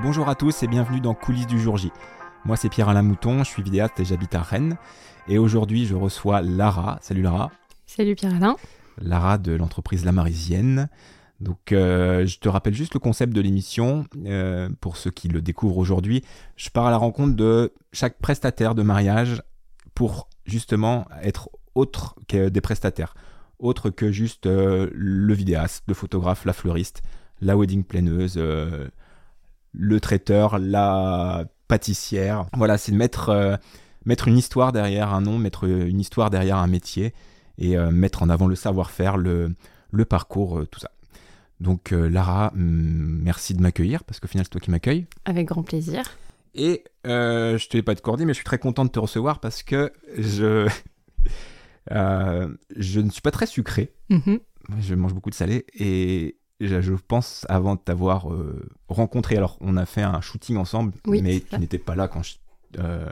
Bonjour à tous et bienvenue dans Coulisses du jour J. Moi c'est Pierre-Alain Mouton, je suis vidéaste et j'habite à Rennes. Et aujourd'hui je reçois Lara. Salut Lara. Salut Pierre-Alain. Lara de l'entreprise La Marisienne. Donc euh, je te rappelle juste le concept de l'émission euh, pour ceux qui le découvrent aujourd'hui. Je pars à la rencontre de chaque prestataire de mariage pour justement être autre que des prestataires, autre que juste euh, le vidéaste, le photographe, la fleuriste, la wedding planeuse, le traiteur, la pâtissière. Voilà, c'est de mettre, euh, mettre une histoire derrière un nom, mettre une histoire derrière un métier et euh, mettre en avant le savoir-faire, le, le parcours, euh, tout ça. Donc euh, Lara, merci de m'accueillir parce qu'au final c'est toi qui m'accueille. Avec grand plaisir. Et euh, je te l'ai pas accordé, mais je suis très content de te recevoir parce que je, euh, je ne suis pas très sucré. Mhm. Je mange beaucoup de salé et je, pense avant de t'avoir euh, rencontré. Alors, on a fait un shooting ensemble, Oui, mais tu n'étais pas là quand je, euh,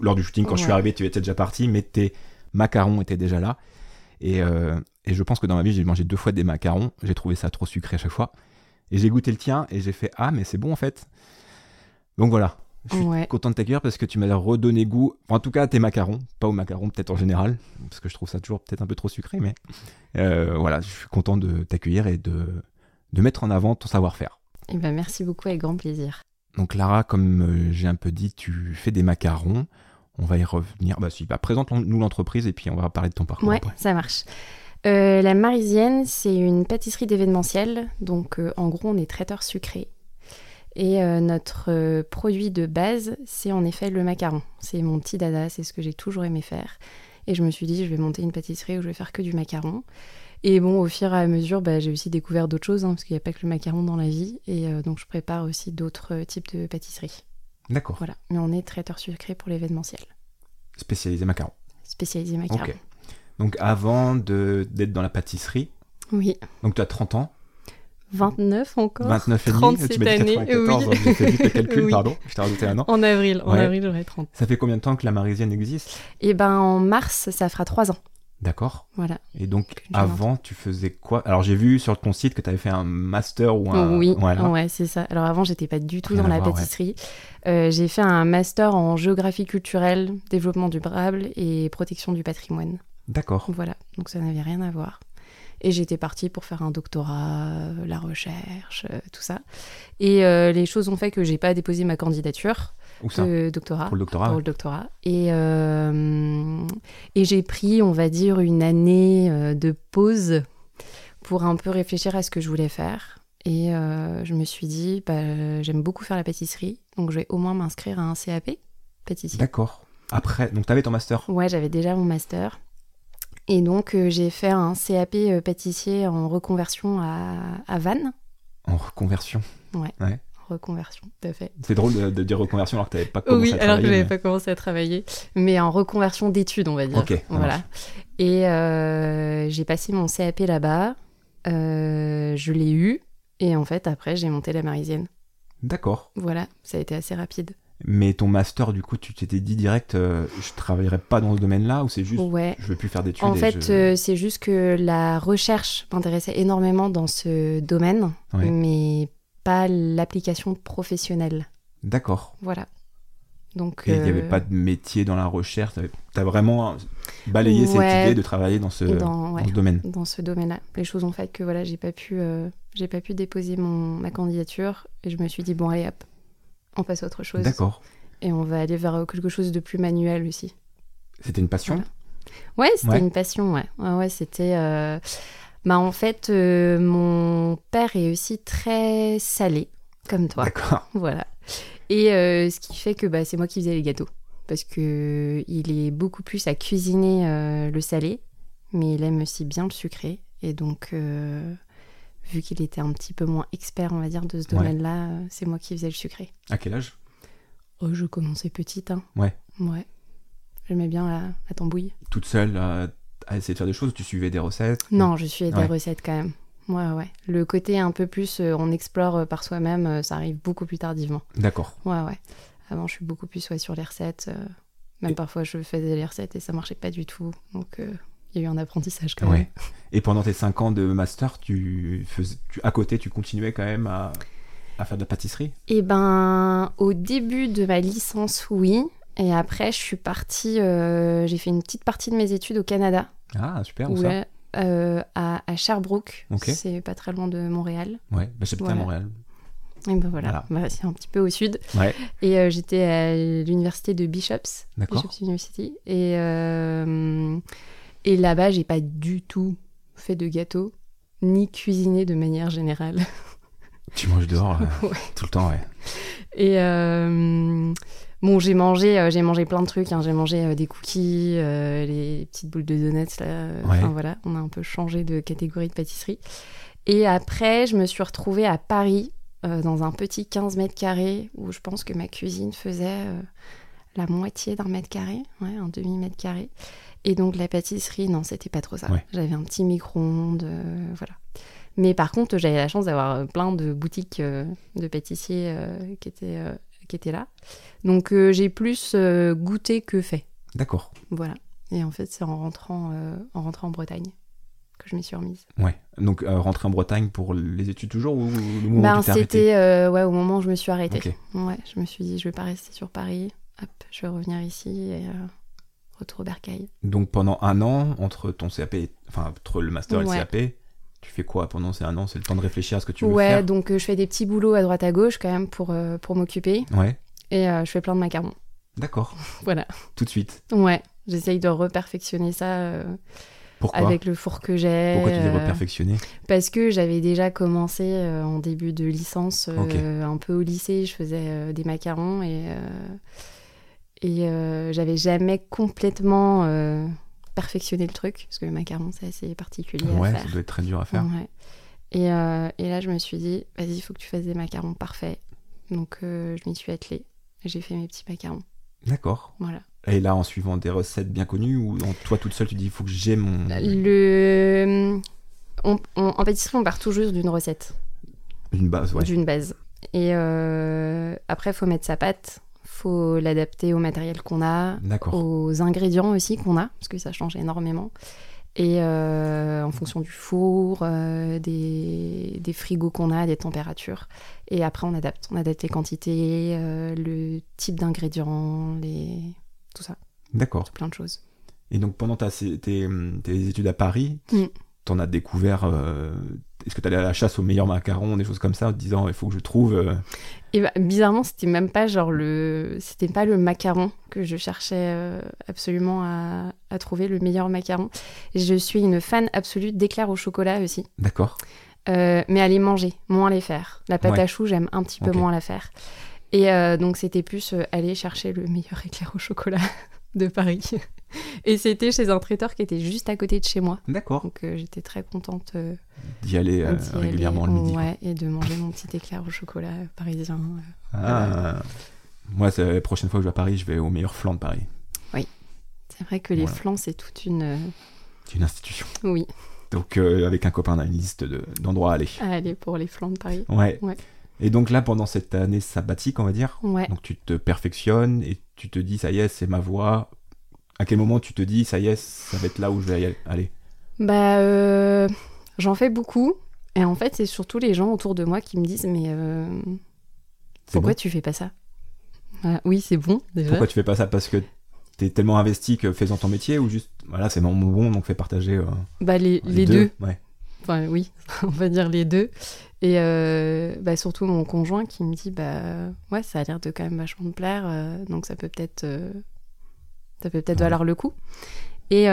lors du shooting. Quand je suis arrivé, tu étais déjà parti, mais tes macarons étaient déjà là. Et, euh, et je pense que dans ma vie, j'ai mangé deux fois des macarons. J'ai trouvé ça trop sucré à chaque fois. Et j'ai goûté le tien et j'ai fait Ah, mais c'est bon en fait. Donc voilà. Je suis Ouais. content de t'accueillir parce que tu m'as redonné goût, enfin, en tout cas à tes macarons, pas aux macarons peut-être en général, parce que je trouve ça toujours peut-être un peu trop sucré, mais euh, voilà, je suis content de t'accueillir et de, de mettre en avant ton savoir-faire. Eh ben, merci beaucoup, avec grand plaisir. Donc Lara, comme euh, j'ai un peu dit, tu fais des macarons, on va y revenir. Bah si, bah, présente-nous l'entreprise et puis on va parler de ton parcours Ouais, après. ça marche. Euh, la Marisienne, c'est une pâtisserie d'événementiel. Donc, euh, en gros, on est traiteur sucré. Et euh, notre euh, produit de base, c'est en effet le macaron. C'est mon petit dada, c'est ce que j'ai toujours aimé faire. Et je me suis dit, je vais monter une pâtisserie où je vais faire que du macaron. Et bon, au fur et à mesure, bah, j'ai aussi découvert d'autres choses, hein, parce qu'il n'y a pas que le macaron dans la vie. Et euh, donc, je prépare aussi d'autres types de pâtisseries. D'accord, Voilà. Mais on est traiteur sucré pour l'événementiel. spécialisé macarons. Spécialisé macaron. Ok. Donc avant de- d'être dans la pâtisserie, Oui. donc tu as 30 ans, 29 encore 29 et 30 demi, cette année, 94, oui. donc j'ai fait vite le calcul, Oui. pardon, je t'ai rajouté un an. En avril, en Ouais. avril j'aurai 30. Ça fait combien de temps que la Marisienne existe? Et ben en mars, ça fera 3 ans. D'accord. Voilà. Et donc, avant, tu faisais quoi? Alors, j'ai vu sur ton site que tu avais fait un master ou un. oui, Voilà. ouais, c'est ça. Alors avant, j'étais pas du tout Rien dans la voir, ouais. pâtisserie. Euh, j'ai fait un master en géographie culturelle, développement durable et protection du patrimoine. D'accord. Voilà, donc ça n'avait rien à voir. Et j'étais partie pour faire un doctorat, euh, la recherche, euh, tout ça. Et euh, les choses ont fait que j'ai pas déposé ma candidature Où ça? de doctorat. Pour le doctorat pour ouais. le doctorat. Et, euh, et j'ai pris, on va dire, une année de pause pour un peu réfléchir à ce que je voulais faire. Et euh, je me suis dit, bah, j'aime beaucoup faire la pâtisserie, donc je vais au moins m'inscrire à un CAP pâtissier. D'accord. Après, donc, tu avais ton master? Ouais, j'avais déjà mon master. Et donc, euh, j'ai fait un CAP euh, pâtissier en reconversion à, à Vannes. en reconversion. Reconversion, tout à fait. C'est drôle de, de dire reconversion alors que tu n'avais pas commencé Oui, à alors que travailler. j'avais mais- pas commencé à travailler, mais en reconversion d'études, on va dire. Ok, voilà. marche. Et euh, j'ai passé mon CAP là-bas, euh, je l'ai eu, et en fait, après, j'ai monté la Marisienne. D'accord. Voilà, ça a été assez rapide. Mais ton master, du coup, tu t'étais dit direct, euh, je travaillerai pas dans ce domaine-là ou c'est juste, Ouais. je veux plus faire d'études En fait, je- euh, c'est juste que la recherche m'intéressait énormément dans ce domaine, Ouais. mais pas l'application professionnelle. D'accord. Voilà. Donc, il n'y avait euh, pas de métier dans la recherche. Tu as vraiment balayé cette idée de travailler dans ce, dans ce domaine. dans ce domaine-là. Les choses ont fait que voilà, j'ai pas pu, euh, j'ai pas pu déposer mon, ma candidature et je me suis dit bon allez hop, on passe à autre chose D'accord. et on va aller vers quelque chose de plus manuel aussi. C'était une passion Voilà. Ouais, c'était Ouais. une passion, ouais. Ouais, ouais, c'était. euh, Bah, en fait, euh, mon père est aussi très salé, comme toi. D'accord. Voilà. Et euh, ce qui fait que bah, c'est moi qui faisais les gâteaux. Parce que il est beaucoup plus à cuisiner euh, le salé, mais il aime aussi bien le sucré. Et donc, euh, vu qu'il était un petit peu moins expert, on va dire, de ce domaine-là, euh, c'est moi qui faisais le sucré. À quel âge? Oh, je commençais petite, hein. Ouais. Ouais. J'aimais bien la, la tambouille. Toute seule euh, à essayer de faire des choses Tu suivais des recettes? Non, je suis des recettes quand même. Ouais, ouais. Le côté un peu plus, euh, on explore par soi-même, euh, ça arrive beaucoup plus tardivement. D'accord. Ouais, ouais. Avant, je suis beaucoup plus ouais, sur les recettes. même Et- parfois, je faisais les recettes et ça marchait pas du tout. Donc, il y a eu un apprentissage quand même. Et pendant tes 5 ans de master, tu faisais, tu, à côté, tu continuais quand même à. à faire de la pâtisserie? Eh ben, au début de ma licence, oui. Et après, je suis partie. euh, j'ai fait une petite partie de mes études au Canada. Ah, super, où ça? Euh, à, à Sherbrooke. Ok. C'est pas très loin de Montréal. Ouais, bah, à Voilà. Montréal. Et ben voilà, Bah, c'est un petit peu au sud. Ouais, Et euh, j'étais à l'université de Bishops, d'accord. Bishops University. Et, et là-bas, j'ai pas du tout fait de gâteau, ni cuisiné de manière générale. Tu manges dehors euh, Ouais. tout le temps, ouais. Et euh, bon, j'ai mangé, euh, j'ai mangé plein de trucs. hein. J'ai mangé des cookies, les petites boules de donuts. Là. Ouais. Enfin voilà, on a un peu changé de catégorie de pâtisserie. Et après, je me suis retrouvée à Paris, dans un petit 15 mètres carrés, où je pense que ma cuisine faisait la moitié d'un mètre carré, ouais, un demi-mètre carré. Et donc la pâtisserie, non, c'était pas trop ça. Ouais. J'avais un petit micro-ondes, euh, voilà. Mais par contre, j'avais la chance d'avoir euh, plein de boutiques euh, de pâtissiers euh, qui, étaient, qui étaient là. Donc j'ai plus goûté que fait. D'accord. Voilà. Et en fait, c'est en rentrant, en rentrant en Bretagne que je m'y suis remise. Ouais. Donc, rentrer en Bretagne pour les études toujours ou le moment Ben, où tu c'était ouais, au moment où je me suis arrêtée. Ok. Ouais, je me suis dit, je vais pas rester sur Paris. Hop, je vais revenir ici et retour au bercail. Donc, pendant un an, entre ton CAP, enfin, entre le master et le Ouais. CAP, tu fais quoi pendant ces un an? C'est le temps de réfléchir à ce que tu veux Ouais, faire? donc euh, je fais des petits boulots à droite à gauche quand même pour, euh, pour m'occuper. Ouais. Et euh, je fais plein de macarons. D'accord. Voilà. Tout de suite. Ouais, j'essaye de reperfectionner ça Pourquoi? avec le four que j'ai. Pourquoi tu dis euh, reperfectionner? Parce que j'avais déjà commencé euh, en début de licence, euh, un peu au lycée, je faisais euh, des macarons et, et euh, j'avais jamais complètement euh, perfectionné le truc, parce que le macaron c'est assez particulier Ouais, à ça faire. doit être très dur à faire. Ouais. Et, euh, et là je me suis dit, vas-y, il faut que tu fasses des macarons parfaits. Donc je m'y suis attelée j'ai fait mes petits macarons. D'accord. Voilà. Et là, en suivant des recettes bien connues ou en- toi toute seule, tu dis il faut que j'ai mon. Le... on- on- en pâtisserie, on part toujours d'une recette. Une base, ouais. d'une base. Et après, il faut mettre sa pâte, faut l'adapter au matériel qu'on a, aux ingrédients aussi qu'on a, parce que ça change énormément. Et euh, en fonction du four, euh, des, des frigos qu'on a, des températures. Et après, on adapte. On adapte les quantités, euh, le type d'ingrédients, les... tout ça, D'accord. plein de choses. Et donc pendant ta, tes, tes études à Paris, Mm. t'en as découvert. Est-ce que t'allais à la chasse aux meilleurs macarons, des choses comme ça, en te disant il faut que je trouve. Et bah, bizarrement, c'était même pas genre le, c'était pas le macaron que je cherchais euh, absolument à, à trouver le meilleur macaron. Je suis une fan absolue d'éclairs au chocolat aussi, D'accord. Euh, mais à les manger, moins les faire. La pâte Ouais. à choux, j'aime un petit peu moins la faire. Et euh, donc c'était plus aller chercher le meilleur éclair au chocolat de Paris. Et c'était chez un traiteur qui était juste à côté de chez moi. D'accord. Donc euh, j'étais très contente euh, D'y aller euh, d'y aller, régulièrement le midi. ouais, et de manger mon petit éclair au chocolat parisien. Ah. Moi, c'est la prochaine fois que je vais à Paris, je vais au meilleur flan de Paris. C'est vrai que les Voilà. flancs, c'est toute une. C'est une institution. Oui, Donc, avec un copain, on a une liste de- d'endroits à aller. à aller pour les flancs de Paris. Ouais. Ouais. Et donc là, pendant cette année sabbatique, on va dire, Ouais. donc tu te perfectionnes et tu te dis, ça y est, c'est ma voie. À quel moment tu te dis, ça y est, ça va être là où je vais aller? Bah, euh, j'en fais beaucoup. Et en fait, c'est surtout les gens autour de moi qui me disent Mais euh, pourquoi bon? tu fais pas ça? Voilà. Oui, c'est bon, déjà. Pourquoi tu fais pas ça? Parce que t'es tellement investi que faisant ton métier ou juste, voilà, c'est mon bon, donc fais partager euh, Bah, les, les deux. Ouais. Enfin, oui, on va dire les deux. Et euh, bah, surtout mon conjoint qui me dit Bah, ouais, ça a l'air de quand même vachement me plaire. euh, donc, ça peut peut-être. euh, ça peut peut-être Ouais. valoir le coup. Et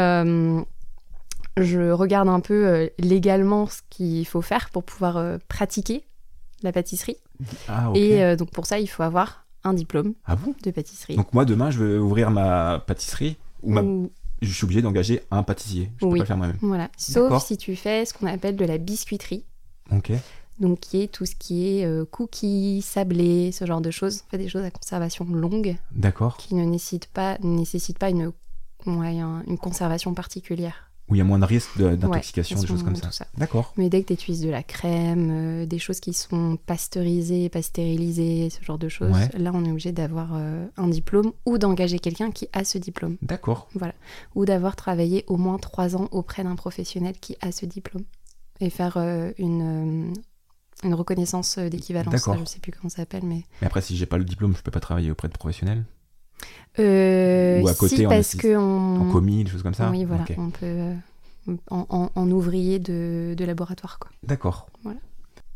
je regarde un peu légalement ce qu'il faut faire pour pouvoir pratiquer la pâtisserie. Ah. Et donc pour ça, il faut avoir un diplôme Ah bon? de pâtisserie. Donc moi, demain, je vais ouvrir ma pâtisserie ou ma... Ou- je suis obligé d'engager un pâtissier. Je peux Oui. pas le faire moi-même. Voilà. Sauf si tu fais ce qu'on appelle de la biscuiterie. Ok. Donc qui est tout ce qui est euh, cookies, sablés, ce genre de choses. En fait, des choses à conservation longue D'accord. qui ne nécessitent pas, nécessitent pas une, une conservation particulière. Où il y a moins de risque d'intoxication, Ouais, des choses comme ça. D'accord. Mais dès que tu utilises de la crème, euh, des choses qui sont pasteurisées, pas stérilisées, ce genre de choses, Ouais. là on est obligé d'avoir euh, un diplôme ou d'engager quelqu'un qui a ce diplôme. D'accord. Ou d'avoir travaillé au moins trois ans auprès d'un professionnel qui a ce diplôme. Et faire euh, une, une reconnaissance d'équivalence. D'accord. Je sais plus comment ça s'appelle, mais. Mais après, si j'ai pas le diplôme, je peux pas travailler auprès de professionnels Ou à côté, si, en parce assist- que on... En commis, des choses comme ça Oui, voilà, on peut euh, en, en- en ouvrier de, de laboratoire, quoi. D'accord. Voilà.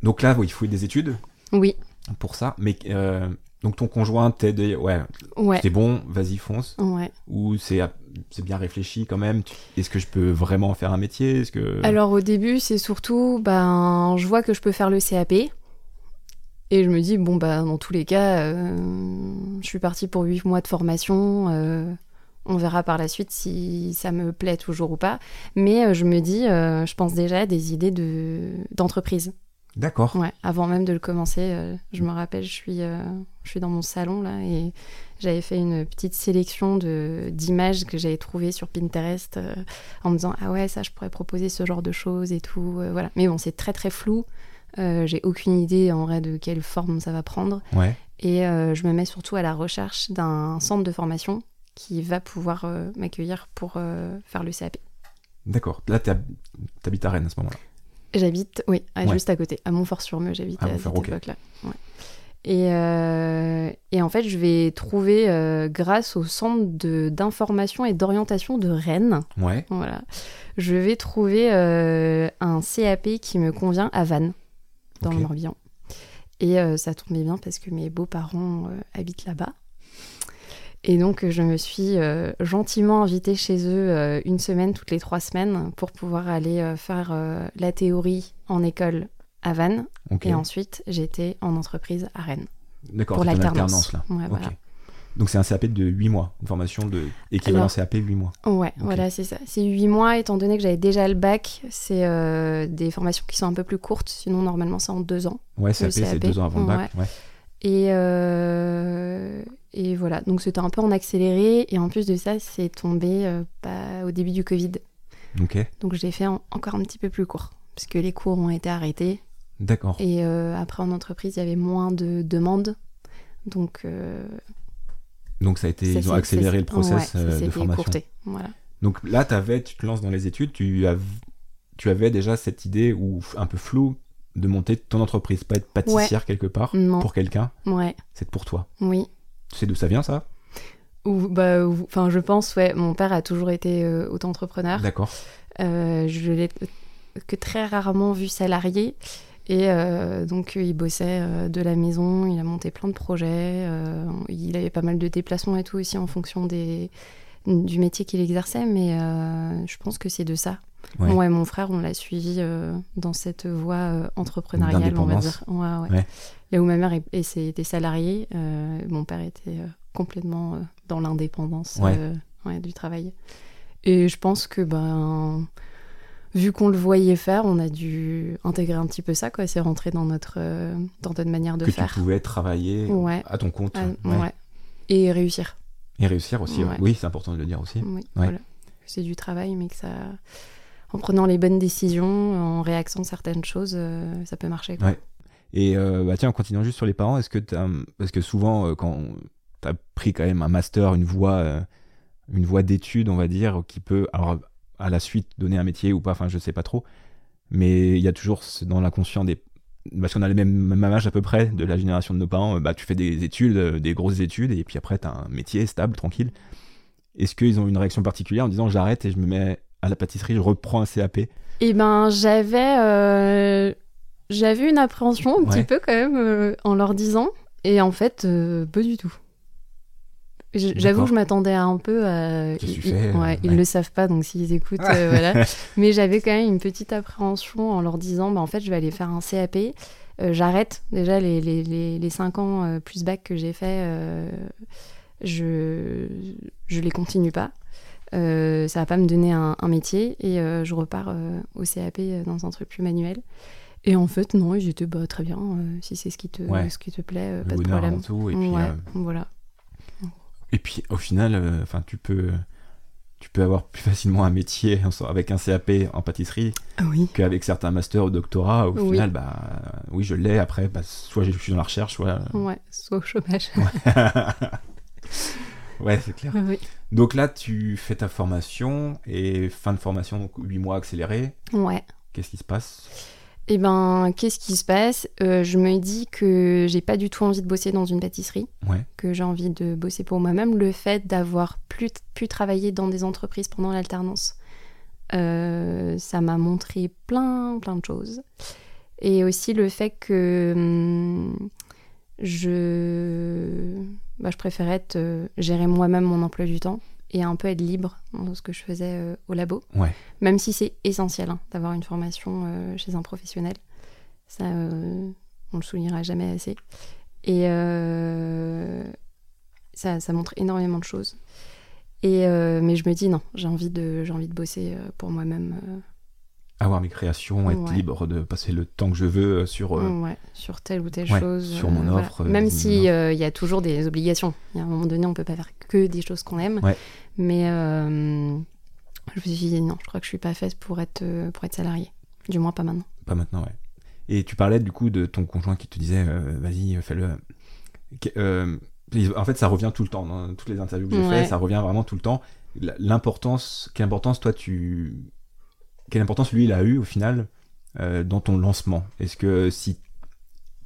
Donc là, oui, il faut des études Oui, pour ça. Mais euh, donc ton conjoint t'aide, ouais, ouais, c'est bon, vas-y, fonce. ouais. Ou c'est c'est bien réfléchi quand même? Est-ce que je peux vraiment en faire un métier? Est-ce que Alors au début, c'est surtout, ben, je vois que je peux faire le CAP. Et je me dis, bon, bah, dans tous les cas, euh, je suis partie pour 8 mois de formation. euh, on verra par la suite si ça me plaît toujours ou pas. Mais euh, je me dis, euh, je pense déjà à des idées de- d'entreprise. D'accord. Ouais, avant même de le commencer, je me rappelle, je suis, je suis dans mon salon là et j'avais fait une petite sélection de d'images que j'avais trouvées sur Pinterest en me disant ah ouais ça je pourrais proposer ce genre de choses et tout voilà. Mais bon c'est très très flou. Euh, J'ai aucune idée en vrai de quelle forme ça va prendre Ouais. et euh, je me mets surtout à la recherche d'un centre de formation qui va pouvoir euh, m'accueillir pour faire le CAP. D'accord. Là, t'hab- t'habites à Rennes à ce moment-là. J'habite, oui, à- Ouais. juste à côté, à Montfort-sur-Meux, j'habite À à, cette ok. époque-là. Ouais. Et, et en fait, je vais trouver, grâce au centre de- d'information et d'orientation de Rennes, Ouais. voilà, je vais trouver un CAP qui me convient à Vannes, dans Ok. le Morbihan. Et euh, ça tombait bien parce que mes beaux-parents euh, habitent là-bas. Et donc, je me suis euh, gentiment invitée chez eux une semaine, toutes les trois semaines, pour pouvoir aller faire la théorie en école à Vannes. Et ensuite, j'étais en entreprise à Rennes. D'accord. pour l'alternance. là. Ouais, voilà. Donc c'est un CAP de 8 mois, une formation de équivalent Alors- CAP 8 mois. Ouais, voilà, c'est ça. C'est huit mois, étant donné que j'avais déjà le bac. C'est euh, des formations qui sont un peu plus courtes. Sinon, normalement, c'est en deux ans. Ouais, CAP, c'est CAP, deux ans avant le bac. Ouais. Et, euh, et voilà, donc c'était un peu en accéléré. Et en plus de ça, c'est tombé euh, pas au début du Covid. Ok. Donc j'ai fait en- encore un petit peu plus court. Parce que les cours ont été arrêtés. D'accord. Et euh, après, en entreprise, il y avait moins de demandes. Donc, Donc ça a été, ils ont accéléré le process ouais, euh, de formation. Voilà. Donc là, t'avais, tu te lances dans les études, tu, av- tu avais déjà cette idée ou un peu floue de monter ton entreprise, pas être pâtissière quelque part Non. pour quelqu'un, Ouais, c'est pour toi. oui. Tu sais d'où ça vient ça? Ou, bah, ou- enfin, je pense, ouais, mon père a toujours été euh, auto-entrepreneur. D'accord. Euh, je l'ai que très rarement vu salarié. Et euh, donc, il bossait euh, de la maison, il a monté plein de projets. euh, il avait pas mal de déplacements et tout aussi en fonction des, du métier qu'il exerçait. Mais euh, je pense que c'est de ça. Ouais. Moi et mon frère, on l'a suivi euh, dans cette voie euh, entrepreneuriale, on va dire. Ouais. Là où ma mère était salariée, euh, mon père était euh, complètement euh, dans l'indépendance euh, du travail. Et je pense que, ben, vu qu'on le voyait faire, on a dû intégrer un petit peu ça, quoi. C'est rentré dans notre, euh, dans notre manière de que faire. tu pouvais travailler Ouais. à ton compte Ah, ouais. ouais. Et réussir. et réussir aussi. Oui, c'est important de le dire aussi. Oui, voilà. C'est du travail, mais que ça. En prenant les bonnes décisions, en réaxant certaines choses, euh, ça peut marcher. Quoi. Ouais. Et euh, bah tiens, en continuant juste sur les parents, est-ce que t'as, parce que souvent quand tu as pris quand même un master, une voie, une voie d'études, on va dire, qui peut, alors à la suite donner un métier ou pas, enfin je sais pas trop, mais il y a toujours dans l'inconscient des, parce qu'on a le même, même âge à peu près de la génération de nos parents, bah tu fais des études, euh, des grosses études, et puis après tu as un métier stable, tranquille. Est-ce qu'ils ont une réaction particulière en disant j'arrête et je me mets à la pâtisserie, je reprends un CAP Et ben, j'avais, euh, j'avais une appréhension un Ouais. petit peu quand même euh, en leur disant, et en fait, euh, pas du tout. J'avoue que je m'attendais à un peu tu fais, euh, ouais, ils ouais. le savent pas, donc s'ils écoutent, euh, voilà. Mais j'avais quand même une petite appréhension en leur disant, bah, en fait, je vais aller faire un CAP. Euh, J'arrête déjà les, les, les, les 5 ans euh, plus bac que j'ai fait, je, je les continue pas. Ça va pas me donner un, un métier et je repars au CAP dans un truc plus manuel. Et en fait, non, étaient bah, très bien. si c'est ce qui te, Ouais. ce qui te plaît, Le pas de problème. tout, et puis voilà. Et puis au final, euh, enfin tu peux tu peux avoir plus facilement un métier avec un CAP en pâtisserie Ah oui. qu'avec certains masters ou doctorats. Au Oui. final, bah oui, je l'ai. Après, bah, soit je suis dans la recherche, soit Ouais, soit au chômage. ouais, c'est clair. oui. Donc là, tu fais ta formation et fin de formation, donc 8 mois accéléré. Ouais. Qu'est-ce qui se passe? Eh ben, qu'est-ce qui se passe? Euh, Je me dis que j'ai pas du tout envie de bosser dans une pâtisserie, Ouais. que j'ai envie de bosser pour moi-même. Le fait d'avoir plus pu travailler dans des entreprises pendant l'alternance, euh, ça m'a montré plein, plein de choses. Et aussi le fait que hum, je, bah, je préférais être, euh, gérer moi-même mon emploi du temps et un peu être libre dans ce que je faisais euh, au labo. Ouais. Même si c'est essentiel hein, d'avoir une formation euh, chez un professionnel. Ça, euh, on le soulignera jamais assez. Et euh, ça, ça montre énormément de choses. Et, mais je me dis non, j'ai envie de, j'ai envie de bosser pour moi-même. Euh, Avoir mes créations, être Ouais. libre de passer le temps que je veux euh, sur. euh, ouais, sur telle ou telle ouais, chose. sur mon voilà. offre, euh, Même mon si euh, il y a toujours des obligations. Il y a un moment donné, on peut pas faire que des choses qu'on aime. Mais euh, je me suis dit non, je crois que je suis pas faite pour être, euh, pour être salariée. Du moins pas maintenant. Pas maintenant, ouais. Et tu parlais du coup de ton conjoint qui te disait euh, vas-y, fais-le. Euh, en fait, ça revient tout le temps. Dans toutes les interviews que j'ai Ouais. fait, ça revient vraiment tout le temps. L'importance, quelle importance toi tu. Quelle importance lui il a eu au final euh, dans ton lancement? Est-ce que si.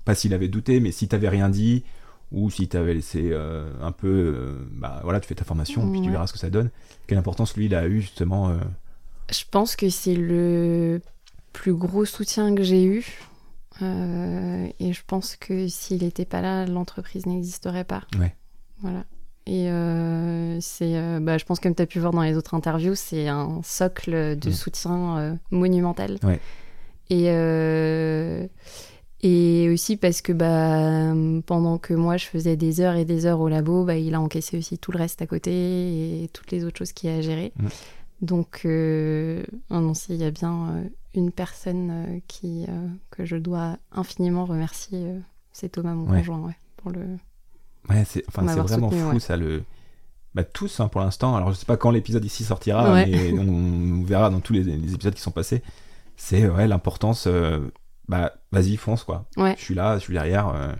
Pas s'il avait douté, mais si t'avais rien dit, ou si t'avais laissé euh, un peu. euh, bah voilà, tu fais ta formation, puis tu verras ce que ça donne. Quelle importance lui il a eu justement Je pense que c'est le plus gros soutien que j'ai eu. Et je pense que s'il n'était pas là, l'entreprise n'existerait pas. Ouais. Voilà. Et euh, c'est, euh, bah, je pense comme tu as pu voir dans les autres interviews, c'est un socle de Mm. soutien euh, monumental. Ouais. Et, et aussi parce que bah, pendant que moi je faisais des heures et des heures au labo, bah, il a encaissé aussi tout le reste à côté et toutes les autres choses qu'il a à gérer. Mm. Donc, euh, non, s'il y a bien une personne qui, que je dois infiniment remercier, c'est Thomas, mon Ouais. conjoint, ouais, pour le... Ouais, c'est vraiment soutenu, fou ouais. ça le. Bah, tous hein, pour l'instant. Alors je sais pas quand l'épisode ici sortira, Ouais. mais on, on verra dans tous les, les épisodes qui sont passés. C'est ouais l'importance. euh, bah vas-y fonce quoi. Je suis là, je suis derrière. euh,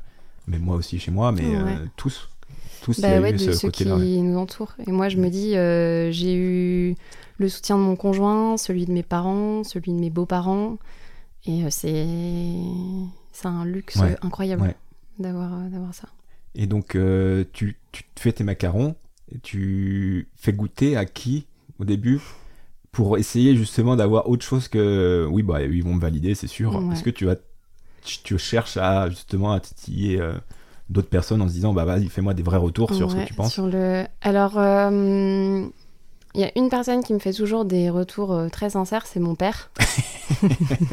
mais moi aussi chez moi, mais euh, tous, tous il y Bah a eu de ce ceux qui nous entourent. Et moi, je me dis, euh, j'ai eu le soutien de mon conjoint, celui de mes parents, celui de mes beaux-parents. Et c'est c'est un luxe incroyable d'avoir ça. Et donc euh, tu, tu fais tes macarons, et tu fais goûter à qui au début pour essayer justement d'avoir autre chose que oui bah ils vont me valider c'est sûr. Ouais. Est-ce que tu vas tu, tu cherches à justement à titiller euh, d'autres personnes en se disant bah vas-y fais-moi des vrais retours sur ce que tu penses? sur le... Alors, euh, il y a une personne qui me fait toujours des retours euh, très sincères, c'est mon père.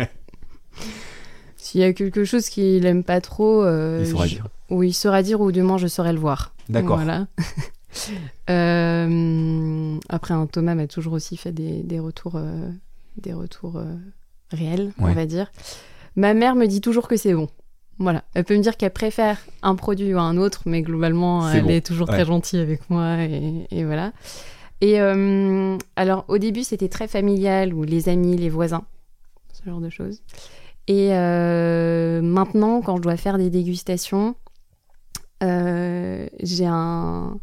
S'il y a quelque chose qu'il aime pas trop, euh, Il saura je- dire. Ou il saura dire, ou du moins je saurai le voir. D'accord. Voilà. Euh, après, Thomas m'a toujours aussi fait des, des retours, euh, des retours euh, réels, on va dire. Ma mère me dit toujours que c'est bon. Voilà. Elle peut me dire qu'elle préfère un produit ou un autre, mais globalement, elle bon. est toujours Ouais. très gentille avec moi et, et voilà. Et alors, au début, c'était très familial, ou les amis, les voisins, ce genre de choses. Et maintenant, quand je dois faire des dégustations, j'ai un,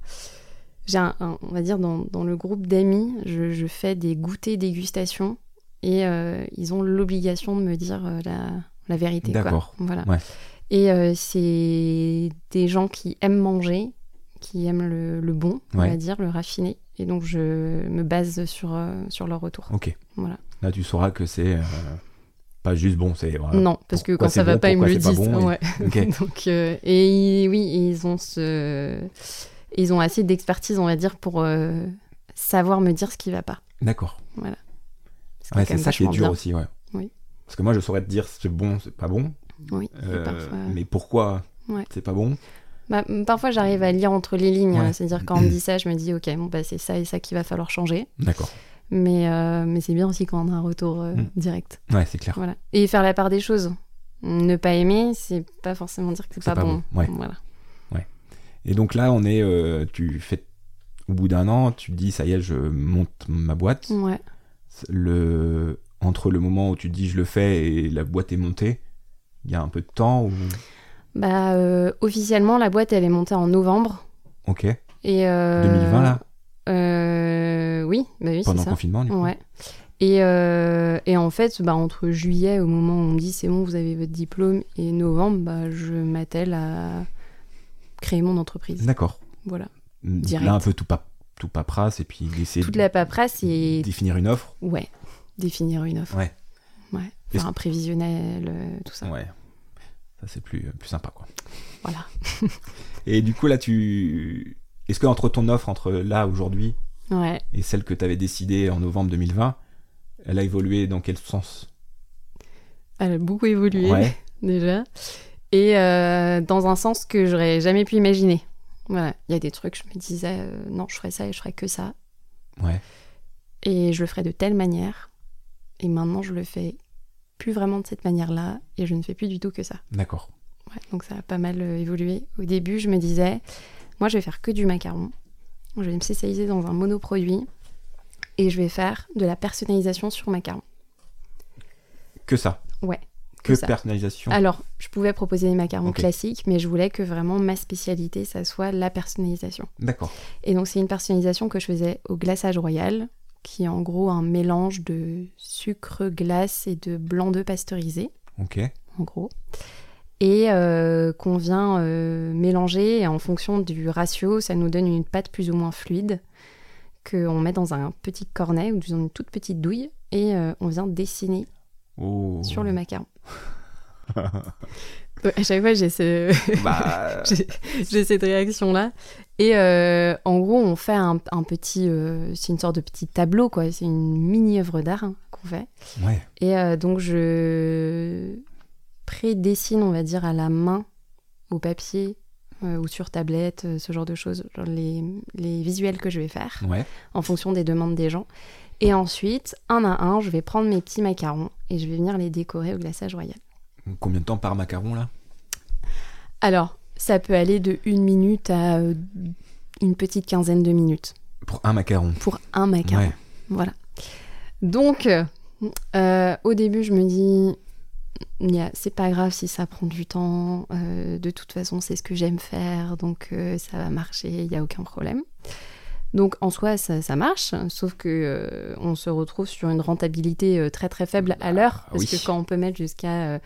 j'ai un, un- on va dire dans, dans le groupe d'amis, je, je fais des goûters dégustation et euh, ils ont l'obligation de me dire euh, la, la vérité. D'accord. Voilà. Ouais. Et euh, c'est des gens qui aiment manger, qui aiment le, le bon, on Ouais. va dire, le raffiné. Et donc je me base sur, euh, sur leur retour. Ok. Voilà. Là tu sauras que c'est euh, pas juste bon c'est voilà. Non, parce que quand ça va bon, pas, ils me le disent. bon, et-. Donc, euh, et oui, ils ont ce, ils ont assez d'expertise, on va dire, pour euh, savoir me dire ce qui va pas. D'accord. Ouais, quand c'est ça qui est dur bien. aussi ouais. Oui. Parce que moi je saurais te dire c'est bon c'est pas bon. Oui. euh, parfois, Mais pourquoi Ouais. c'est pas bon Bah, parfois, j'arrive à lire entre les lignes. Ouais. hein. C'est-à-dire quand on me dit ça, je me dis ok, bon bah c'est ça et ça qu'il va falloir changer. D'accord. Mais euh, mais c'est bien aussi quand on a un retour euh, Mm. direct. Ouais c'est clair. Voilà. Et faire la part des choses. Ne pas aimer, c'est pas forcément dire que c'est pas, pas bon. bon, ouais. Voilà. Et donc là, on est, euh, tu fais, au bout d'un an, tu te dis, ça y est, je monte ma boîte. Ouais. Le, entre le moment où tu te dis, je le fais et la boîte est montée, il y a un peu de temps ou... Bah officiellement, la boîte elle est montée en novembre. Ok. Et euh, 2020 là, oui, bah oui, pendant le confinement du coup. Ouais. Et, euh, et en fait, bah, entre juillet, au moment où on me dit c'est bon, vous avez votre diplôme, et novembre, bah, je m'attelle à créer mon entreprise. D'accord. Voilà. Direct. Là, un peu tout, pa tout paperasse et puis essayer Toute la paperasse et. Définir une offre Ouais, définir une offre. Ouais. Ouais. Faire un prévisionnel, euh, tout ça. Ouais. Ça, c'est plus, plus sympa, quoi. Voilà. et du coup, là, tu. Est-ce que entre ton offre, entre là, aujourd'hui, ouais. et celle que tu avais décidée en novembre 2020, elle a évolué dans quel sens? Elle a beaucoup évolué, déjà. Et euh, dans un sens que j'aurais jamais pu imaginer. Voilà, il y a des trucs, je me disais, euh, non, je ferais ça et je ferais que ça. Ouais. Et je le ferais de telle manière. Et maintenant, je le fais plus vraiment de cette manière-là. Et je ne fais plus du tout que ça. D'accord. Ouais, donc ça a pas mal euh, évolué. Au début, je me disais, moi, je vais faire que du macaron. Je vais me spécialiser dans un monoproduit et je vais faire de la personnalisation sur macaron. Que ça? Ouais. Que, personnalisation? Alors, je pouvais proposer des macarons classiques, mais je voulais que vraiment ma spécialité, ça soit la personnalisation. D'accord. Et donc, c'est une personnalisation que je faisais au glaçage royal, qui est en gros un mélange de sucre glace et de blanc d'œuf pasteurisé. Ok. En gros. Et euh, qu'on vient euh, mélanger, et en fonction du ratio, ça nous donne une pâte plus ou moins fluide qu'on met dans un petit cornet ou dans une toute petite douille et euh, on vient dessiner oh. sur le macaron. à chaque fois, j'ai ce... Bah... j'ai cette réaction-là. Et euh, en gros, on fait un, petit... Euh, c'est une sorte de petit tableau, quoi. C'est une mini-œuvre d'art hein, qu'on fait. Ouais. Et donc, je pré-dessine, on va dire, à la main, au papier, euh, ou sur tablette, euh, ce genre de choses, genre les, les, visuels que je vais faire en fonction des demandes des gens. Et ensuite, un à un, je vais prendre mes petits macarons et je vais venir les décorer au glaçage royal. Combien de temps par macaron là? Alors, ça peut aller de une minute à euh, une petite quinzaine de minutes. Pour un macaron Pour un macaron. Voilà. Donc, au début, je me dis, c'est pas grave si ça prend du temps. Euh, de toute façon, c'est ce que j'aime faire, donc euh, ça va marcher, il n'y a aucun problème. Donc en soi, ça, marche, sauf que euh, on se retrouve sur une rentabilité très très faible à l'heure, parce que quand on peut mettre jusqu'à,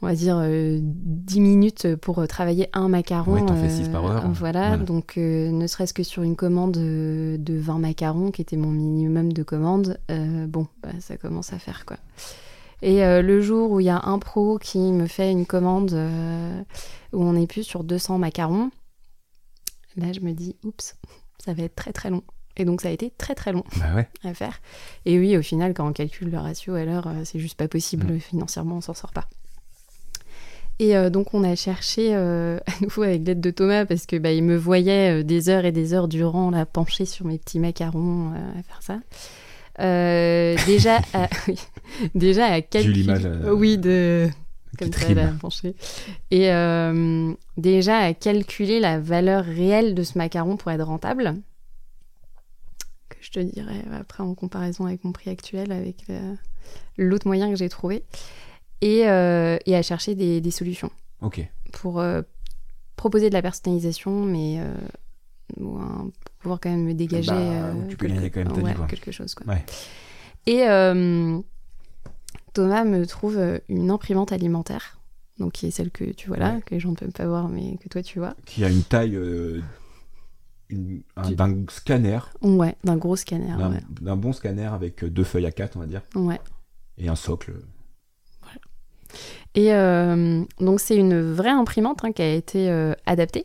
on va dire, 10 minutes pour travailler un macaron. Oui, t'en fais 6 par heure. Voilà, donc ne serait-ce que sur une commande de 20 macarons, qui était mon minimum de commande, bon, bah, ça commence à faire quoi. Et euh, le jour où il y a un pro qui me fait une commande euh, où on est plus sur 200 macarons, là je me dis, oups, ça va être très très long. Et donc ça a été très très long bah à faire. Et oui, au final, quand on calcule le ratio à l'heure, euh, c'est juste pas possible. Mm. Financièrement, on s'en sort pas. Et donc on a cherché à nouveau avec l'aide de Thomas parce que bah, il me voyait des heures et des heures durant là pencher sur mes petits macarons à faire ça. Déjà, à, déjà à calculer. Euh, oui, de. Comme ça, Et euh, déjà à calculer la valeur réelle de ce macaron pour être rentable. Que je te dirais après en comparaison avec mon prix actuel, avec l'autre moyen que j'ai trouvé. Et, et, à chercher des, des, solutions. Ok. Pour proposer de la personnalisation, mais un pouvoir quand même me dégager bah, euh, quelque, quand même ouais, quelque chose. Quoi. Et euh, Thomas me trouve euh, une imprimante alimentaire, donc qui est celle que tu vois là, que les gens ne peuvent pas voir, mais que toi tu vois. Qui a une taille d'un scanner. Ouais, d'un gros scanner. D'un bon scanner avec deux feuilles à quatre, on va dire. Ouais. Et un socle. Voilà. Et donc c'est une vraie imprimante hein, qui a été adaptée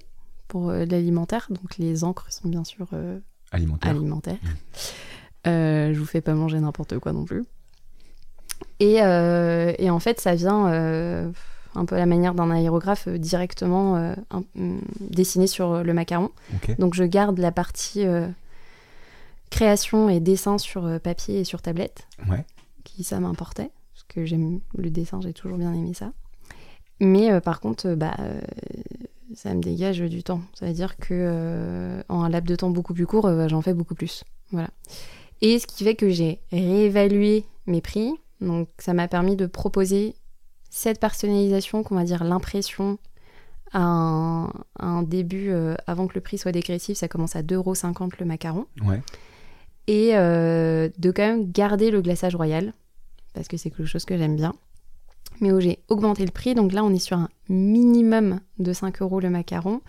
pour euh, l'alimentaire. Donc les encres sont bien sûr euh, alimentaires. alimentaires. Mmh. Euh, je vous fais pas manger n'importe quoi non plus. Et, et, en fait, ça vient un peu à la manière d'un aérographe directement mm, dessiné sur le macaron. Donc je garde la partie création et dessin sur papier et sur tablette. Ouais. Qui ça m'importait. Parce que j'aime le dessin, j'ai toujours bien aimé ça. Mais par contre, bah, ça me dégage du temps. Ça veut dire que euh, en un laps de temps beaucoup plus court, euh, j'en fais beaucoup plus. Voilà. Et ce qui fait que j'ai réévalué mes prix. Donc ça m'a permis de proposer cette personnalisation, qu'on va dire l'impression à un, début, euh, avant que le prix soit dégressif, ça commence à 2,50€ le macaron. Ouais. et euh, de quand même garder le glaçage royal, parce que c'est quelque chose que j'aime bien. Mais où j'ai augmenté le prix, donc là on est sur un minimum de 5 euros le macaron.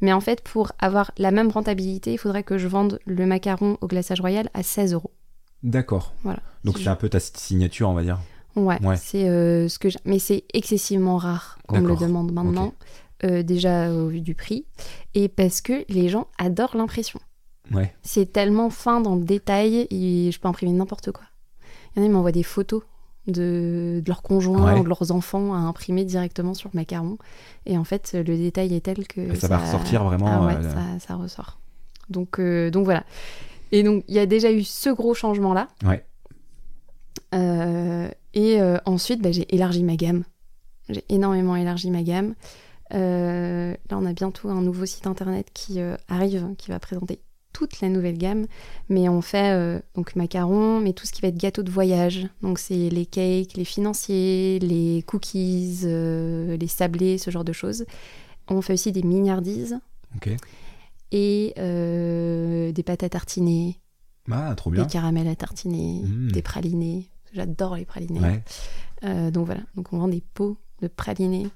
Mais en fait, pour avoir la même rentabilité, il faudrait que je vende le macaron au glaçage royal à 16 euros. D'accord. Voilà. Donc c'est un peu ta signature, on va dire. Ouais, Ouais. c'est euh, ce que j'ai- mais c'est excessivement rare qu'on me le demande maintenant, euh, déjà au vu du prix, et parce que les gens adorent l'impression. Ouais. C'est tellement fin dans le détail, et je peux imprimer n'importe quoi. Il y en a qui m'envoient des photos de, de leurs conjoints Ouais. ou de leurs enfants à imprimer directement sur le macaron, et en fait le détail est tel que Et ça va ressortir vraiment, Ah ouais, euh, ça, ça ressort. Donc donc voilà. Et donc il y a déjà eu ce gros changement là. Ouais. Euh, et euh, ensuite, bah, j'ai élargi ma gamme. J'ai énormément élargi ma gamme. Euh, là, on a bientôt un nouveau site internet qui arrive, qui va présenter toute la nouvelle gamme. Mais on fait donc macarons, mais tout ce qui va être gâteau de voyage. Donc, c'est les cakes, les financiers, les cookies, les sablés, ce genre de choses. On fait aussi des mignardises Ok. Et euh, des pâtes à tartiner, Ah, trop bien. des caramels à tartiner, Mm. des pralinés. J'adore les pralinés. Ouais. Euh, donc voilà, donc on vend des pots de pralinés.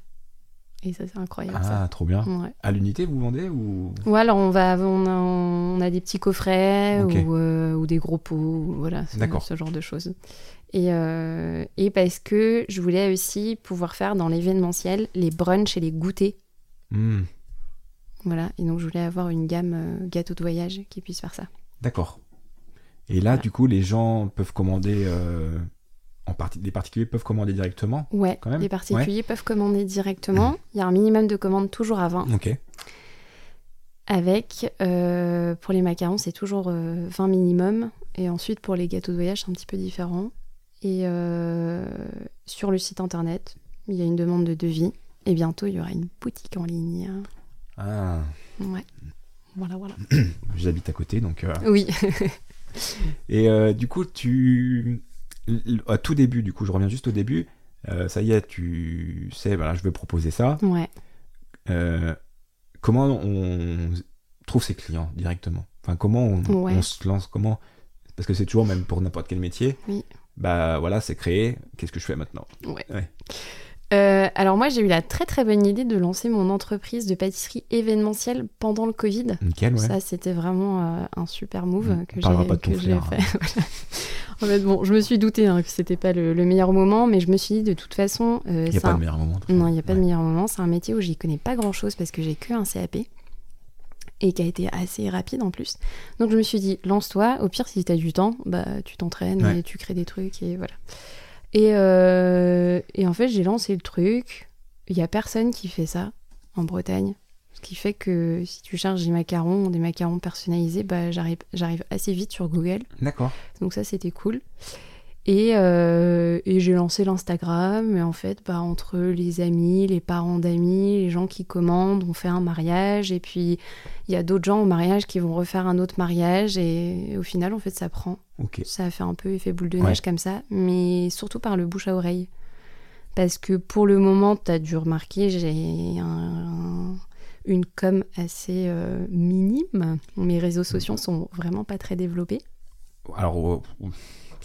Et ça, c'est incroyable. Ah, trop bien. Ouais. À l'unité, vous vendez ou? Ou alors on, va, on, a, on a des petits coffrets ou, euh, ou des gros pots, ou voilà, ce, genre de choses. Et, euh, et parce que je voulais aussi pouvoir faire dans l'événementiel les brunchs et les goûters. Hmm, Voilà, et donc je voulais avoir une gamme euh, gâteau de voyage qui puisse faire ça. D'accord. Et là, du coup, les gens peuvent commander. euh, en partie, les particuliers peuvent commander directement. Ouais, Quand même? les particuliers peuvent commander directement. Il y a un minimum de commandes toujours à 20. Ok. Avec, euh, pour les macarons, c'est toujours euh, 20 minimum. Et ensuite, pour les gâteaux de voyage, c'est un petit peu différent. Et euh, sur le site internet, il y a une demande de devis. Et bientôt, il y aura une boutique en ligne. Ah, Ouais. Voilà, voilà. j'habite à côté, donc. euh, Oui. Et euh, du coup, tu. À tout début, du coup, je reviens juste au début. euh, ça y est, tu sais, voilà, je veux proposer ça. ouais. Comment on trouve ses clients directement? Enfin, comment on, Ouais. on se lance? Comment? Parce que c'est toujours, même pour n'importe quel métier, Oui. bah voilà, c'est créé. Qu'est-ce que je fais maintenant? Euh, alors moi, j'ai eu la très très bonne idée de lancer mon entreprise de pâtisserie événementielle pendant le Covid. Nickel, ouais. Ça, c'était vraiment euh, un super move Mm, que j'ai fait. Voilà. En fait, bon, je me suis douté hein, que c'était pas le, le meilleur moment, mais je me suis dit de toute façon, euh, Il n'y a pas de meilleur moment. non, il n'y a pas de meilleur moment. C'est un métier où j'y connais pas grand chose parce que j'ai que un CAP et qui a été assez rapide en plus. Donc je me suis dit, lance-toi. Au pire, si tu as du temps, bah tu t'entraînes Ouais. et tu crées des trucs et voilà. Et, euh, et en fait, j'ai lancé le truc. Il y a personne qui fait ça en Bretagne. Ce qui fait que si tu cherches des macarons, des macarons personnalisés, bah, j'arrive, j'arrive assez vite sur Google. D'accord. Donc ça, c'était cool. Et, euh, et j'ai lancé l'Instagram. Et en fait, bah, entre les amis, les parents d'amis, les gens qui commandent, on fait un mariage. Et puis, il y a d'autres gens au mariage qui vont refaire un autre mariage. Et, au final, en fait, ça prend. Ça a fait un peu effet boule de Ouais. neige comme ça. Mais surtout par le bouche à oreille. Parce que pour le moment, tu as dû remarquer, j'ai un- une com assez euh, minime. Mes réseaux sociaux sont vraiment pas très développés. Alors, c'est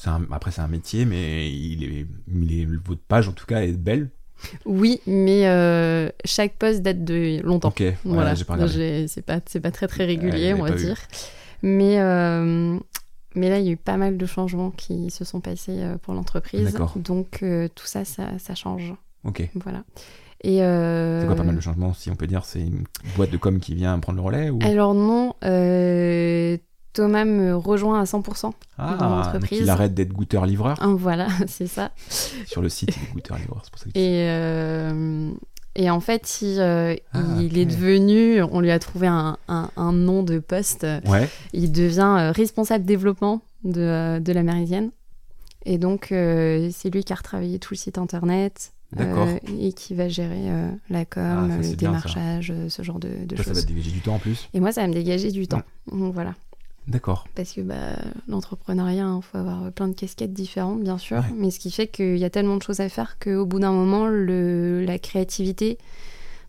un- après, c'est un métier, mais il est, il est- votre page, en tout cas, est belle. Oui, mais euh, chaque poste date de longtemps. Ok, voilà, Voilà, c'est pas, c'est pas très très Ouais, régulier, on va dire. Mais, euh, mais là, il y a eu pas mal de changements qui se sont passés euh, pour l'entreprise. D'accord. Donc euh, tout ça, ça, ça change. Ok. Voilà. Et euh, C'est quoi pas mal de changements, si on peut dire? C'est une boîte de com qui vient prendre le relais ou... Alors non, euh, Thomas me rejoint à 100%. dans Ah, l'entreprise. il arrête d'être goûteur-livreur. Ah, voilà, c'est ça. Sur le site, il est goûteur-livreur, c'est pour ça que Et, euh, et en fait, il, euh, Ah, il est devenu, on lui a trouvé un, un- un nom de poste, Ouais, il devient euh, responsable développement de, euh, de la Méridienne. Et donc, c'est lui qui a retravaillé tout le site internet d'accord. euh, et qui va gérer euh, la com, Ah, ça, le bien, démarchage, ce genre de, de Toi, ça va choses. te dégager du temps en plus. Et moi, ça va me dégager du temps. Donc, voilà. D'accord. Parce que bah, l'entrepreneuriat, il faut avoir plein de casquettes différentes, bien sûr. Ouais. Mais ce qui fait qu'il y a tellement de choses à faire qu'au bout d'un moment, le, la créativité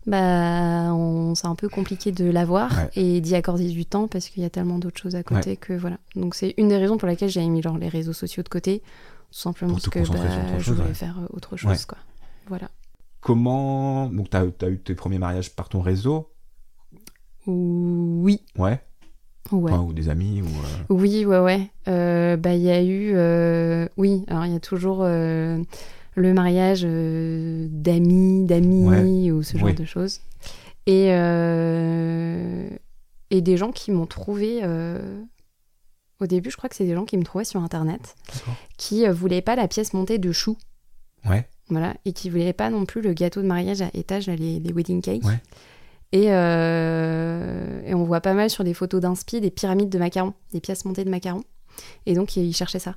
bah, c'est un peu compliqué de l'avoir Ouais. et d'y accorder du temps parce qu'il y a tellement d'autres choses à côté que voilà. Donc c'est une des raisons pour laquelle j'ai mis genre les réseaux sociaux de côté, tout simplement Pour parce que bah, je voulais faire euh, autre chose quoi. Voilà. Comment. Donc, tu as, eu tes premiers mariages par ton réseau? Oui, Ouais. Ouais. Enfin, ou des amis ou. euh, Oui, ouais, ouais. Euh, bah, il y a eu. euh, Oui, alors il y a toujours le mariage d'amis, d'amis ou ce genre de choses. Et, et des gens qui m'ont trouvé. Au début, je crois que c'est des gens qui me trouvaient sur Internet, qui euh, voulaient pas la pièce montée de choux. Ouais. Voilà, et qui voulaient pas non plus le gâteau de mariage à étage, les wedding cakes. Ouais. Et, euh, et on voit pas mal sur des photos d'inspi des pyramides de macarons, des pièces montées de macarons. Et donc ils cherchaient ça.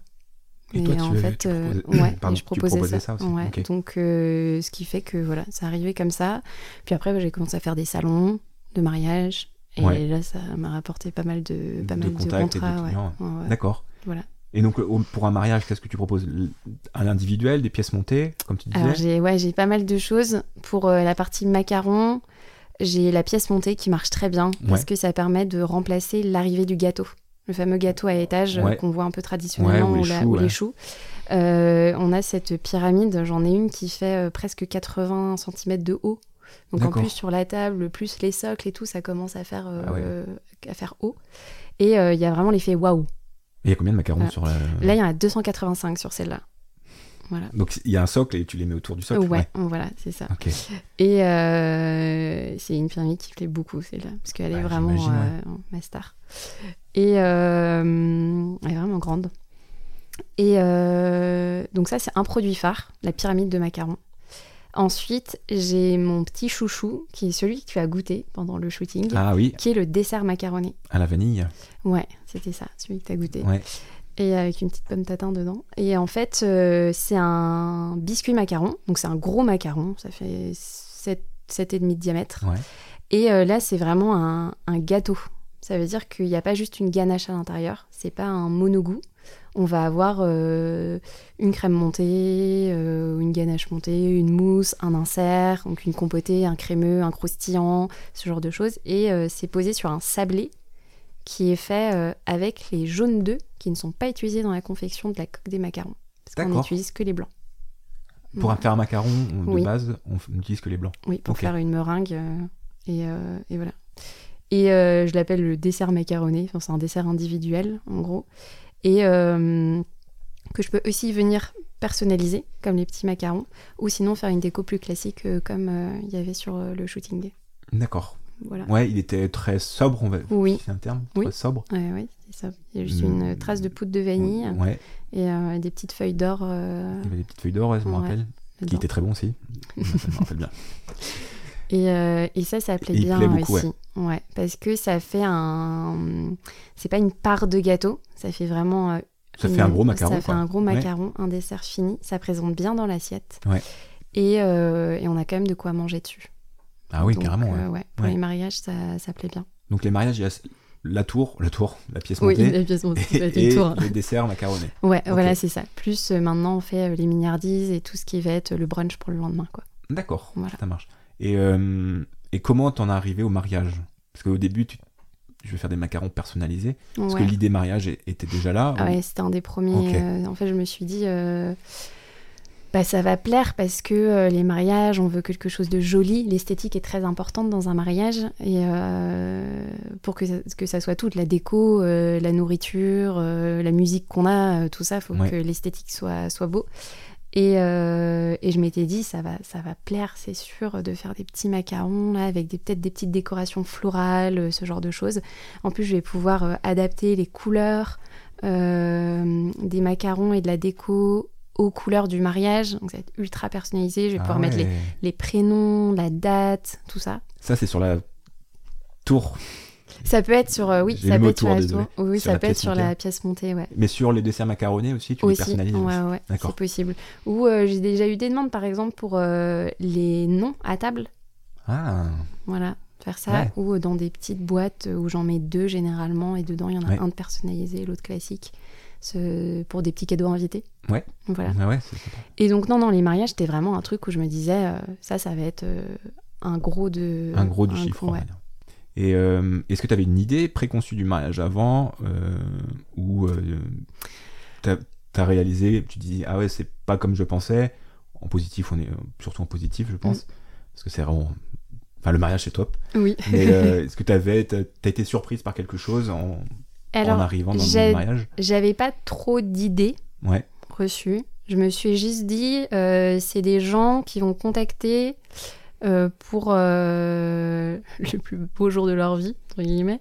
Et toi, tu en avais- fait, tu euh, proposais- ouais, Pardon, et je tu proposais, proposais ça. ça aussi, Ouais. Donc euh, ce qui fait que voilà, ça arrivait comme ça. Puis après, j'ai commencé à faire des salons de mariage. Et Ouais. là, ça m'a rapporté pas mal de, pas De mal de contacts et de contrats. D'accord. Voilà. Et donc, pour un mariage, qu'est-ce que tu proposes? Un individuel, des pièces montées, comme tu disais? Alors j'ai ouais, pas mal de choses pour euh, la partie macaron. J'ai la pièce montée qui marche très bien parce Ouais. que ça permet de remplacer l'arrivée du gâteau. Le fameux gâteau à étage euh, Ouais. qu'on voit un peu traditionnellement Ouais, ou ou, les la- choux, ou ouais. les choux. Euh, on a cette pyramide, j'en ai une qui fait euh, presque 80 cm de haut. Donc en plus sur la table, plus les socles et tout, ça commence à faire, euh, Ah euh, à faire haut. Et il y a vraiment l'effet waouh. Et il y a combien de macarons Voilà. sur la. Là, il y en a 285 sur celle-là. Voilà. Donc, il y a un socle et tu les mets autour du socle ouais, voilà, c'est ça. Ok. Et euh, c'est une pyramide qui plaît beaucoup, celle-là, parce qu'elle est Ouais, vraiment euh, ma star. Et euh, elle est vraiment grande. Et euh, donc ça, c'est un produit phare, la pyramide de macarons. Ensuite, j'ai mon petit chouchou, qui est celui que tu as goûté pendant le shooting, Ah oui, qui est le dessert macaroné. à la vanille. Ouais, c'était ça, celui que tu as goûté. Ouais. Et avec une petite pomme tatin dedans. Et en fait, euh, c'est un biscuit macaron. Donc c'est un gros macaron, ça fait 7, 7,5 de diamètre. Ouais. Et euh, là, c'est vraiment un, un gâteau. Ça veut dire qu'il n'y a pas juste une ganache à l'intérieur, c'est pas un monogoût. On va avoir euh, une crème montée, une ganache montée, une mousse, un insert, donc une compotée, un crémeux, un croustillant, ce genre de choses. Et c'est posé sur un sablé qui est fait euh, avec les jaunes d'œufs qui ne sont pas utilisés dans la confection de la coque des macarons. Parce qu'on n'utilise que les blancs. Pour Voilà. faire un macaron de Oui. base, on n'utilise que les blancs. Oui, pour faire une meringue. euh, et, euh, et voilà. Et je l'appelle le dessert macaroné. Enfin, c'est un dessert individuel, en gros. Et que je peux aussi venir personnaliser, comme les petits macarons. Ou sinon faire une déco plus classique, euh, comme euh, il y avait sur euh, le shooting. D'accord. Voilà. Ouais, il était très sobre, on va. Oui. C'est un terme Oui. Très sobre. Ouais, ouais, c'est ça. Il y a juste une trace de poudre de vanille Ouais, et euh, des petites feuilles d'or. euh, il y avait des petites feuilles d'or, ouais, je me Ouais. rappelle. Qui étaient très bons aussi. Ouais, ça, me rappelle bien. Et, euh, et ça, ça plaît Il bien plaît beaucoup, aussi. Ouais. parce que ça fait un. C'est pas une part de gâteau, ça fait vraiment. Ça une- fait un gros macaron, Ça fait quoi. un gros Ouais. macaron, un dessert fini. Ça présente bien dans l'assiette. Ouais. Et, euh, et on a quand même de quoi manger dessus. Ah oui, Donc, carrément. euh, ouais, pour Ouais. les mariages, ça, ça plaît bien. Donc les mariages, il y a la tour, la tour, la pièce Oui, montée. la pièce montée, et, une tour. les desserts macaronnés. Ouais, voilà, c'est ça. Plus euh, maintenant, on fait euh, les mignardises et tout ce qui va être le brunch pour le lendemain, quoi. D'accord, Voilà. ça marche. Et, et comment t'en es arrivé au mariage? Parce qu'au début, tu, je vais faire des macarons personnalisés. Parce que l'idée mariage était déjà là. Ah ou- ouais, c'était un des premiers. En fait, je me suis dit, bah, ça va plaire parce que euh, les mariages, on veut quelque chose de joli. L'esthétique est très importante dans un mariage. Et euh, pour que ça, que ça soit tout, la déco, euh, la nourriture, la musique qu'on a, tout ça, il faut Ouais. que l'esthétique soit, soit beau. Et, et je m'étais dit, ça va, ça va plaire, c'est sûr, de faire des petits macarons là, avec peut-être des petites décorations florales, ce genre de choses. En plus, je vais pouvoir adapter les couleurs des macarons et de la déco aux couleurs du mariage. Donc ça va être ultra personnalisé. Je vais Ah pouvoir mettre les, les prénoms, la date, tout ça. Ça, c'est sur la tour. Ça peut être sur, euh, oui, ça peut être sur la désolé. tour. Oui, Sur ça la peut être pièce sur montée. la pièce montée, ouais. Mais sur les desserts macaronnés aussi, tu les aussi, personnalises ouais, aussi. ouais, D'accord. c'est possible. Ou euh, j'ai déjà eu des demandes, par exemple, pour euh, les noms à table. Ah, Voilà, faire ça. Ouais. Ou dans des petites boîtes où j'en mets deux généralement et dedans il y en a Ouais. un de personnalisé, l'autre classique. Ce- pour des petits cadeaux invités. Ouais. Voilà. ah ouais. Et donc, non, non, les mariages, c'était vraiment un truc où je me disais, euh, ça, ça va être euh, un gros de. Un gros du chiffre. gros, ouais. Et euh, est-ce que tu avais une idée préconçue du mariage avant ou tu as, réalisé, tu dis ah ouais c'est pas comme je pensais, en positif on est surtout en positif je pense, parce que c'est vraiment, enfin le mariage c'est top. Oui. Mais est-ce que tu avais, t'as été surprise par quelque chose en, Alors, en arrivant dans le mariage j'avais pas trop d'idées Ouais, reçues. Je me suis juste dit, euh, c'est des gens qui vont contacter euh, pour euh, le plus beau jour de leur vie, entre guillemets.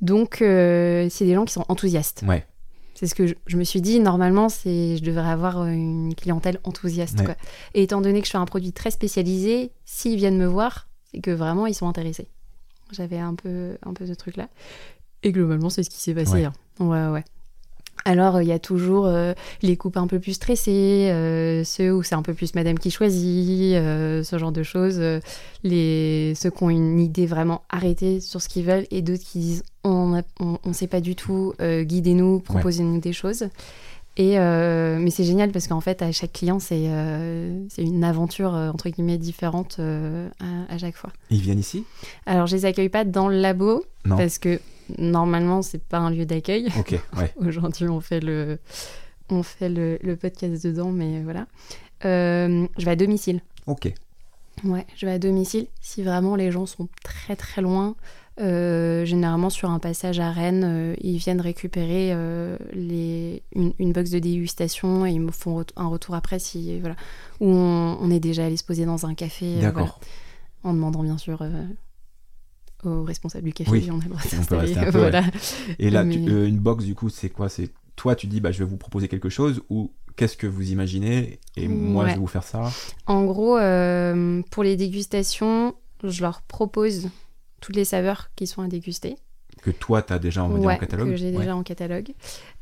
Donc, euh, c'est des gens qui sont enthousiastes. ouais, C'est ce que je, je me suis dit. Normalement, c'est je devrais avoir une clientèle enthousiaste. Ouais. quoi. Et étant donné que je fais un produit très spécialisé, s'ils viennent me voir, c'est que vraiment ils sont intéressés. J'avais un peu, un peu ce truc-là. Et globalement, c'est ce qui s'est passé. Ouais. hein. Ouais, ouais. Alors, il y a toujours euh, les couples un peu plus stressés, euh, ceux où c'est un peu plus madame qui choisit, euh, ce genre de choses. euh, les, ceux qui ont une idée vraiment arrêtée sur ce qu'ils veulent et d'autres qui disent on ne sait pas du tout, euh, guidez-nous, proposez-nous des choses. Et, euh, mais c'est génial parce qu'en fait, à chaque client, c'est euh, une aventure euh, entre guillemets différente euh, à, à chaque fois. ils viennent ici? Alors, je les accueille pas dans le labo Non. parce que normalement, c'est pas un lieu d'accueil. Ouais, Aujourd'hui, on fait le, on fait le, le podcast dedans, mais voilà. Euh, je vais à domicile. ok, Ouais, je vais à domicile. Si vraiment les gens sont très très loin, euh, généralement sur un passage à Rennes, euh, ils viennent récupérer les, une, une box de dégustation et ils me font ret- un retour après si voilà où on, on est déjà allé se poser dans un café. d'accord. voilà. en demandant bien sûr au responsable du café Oui, on a le droit on peut rester un peu, voilà. Et là, tu- euh, une box, du coup, c'est quoi? C'est toi, tu dis, bah, je vais vous proposer quelque chose ou qu'est-ce que vous imaginez? Et moi, Ouais. je vais vous faire ça. En gros, euh, pour les dégustations, je leur propose toutes les saveurs qui sont à déguster. Que toi, tu as déjà, on va dire, en catalogue. que j'ai déjà en catalogue.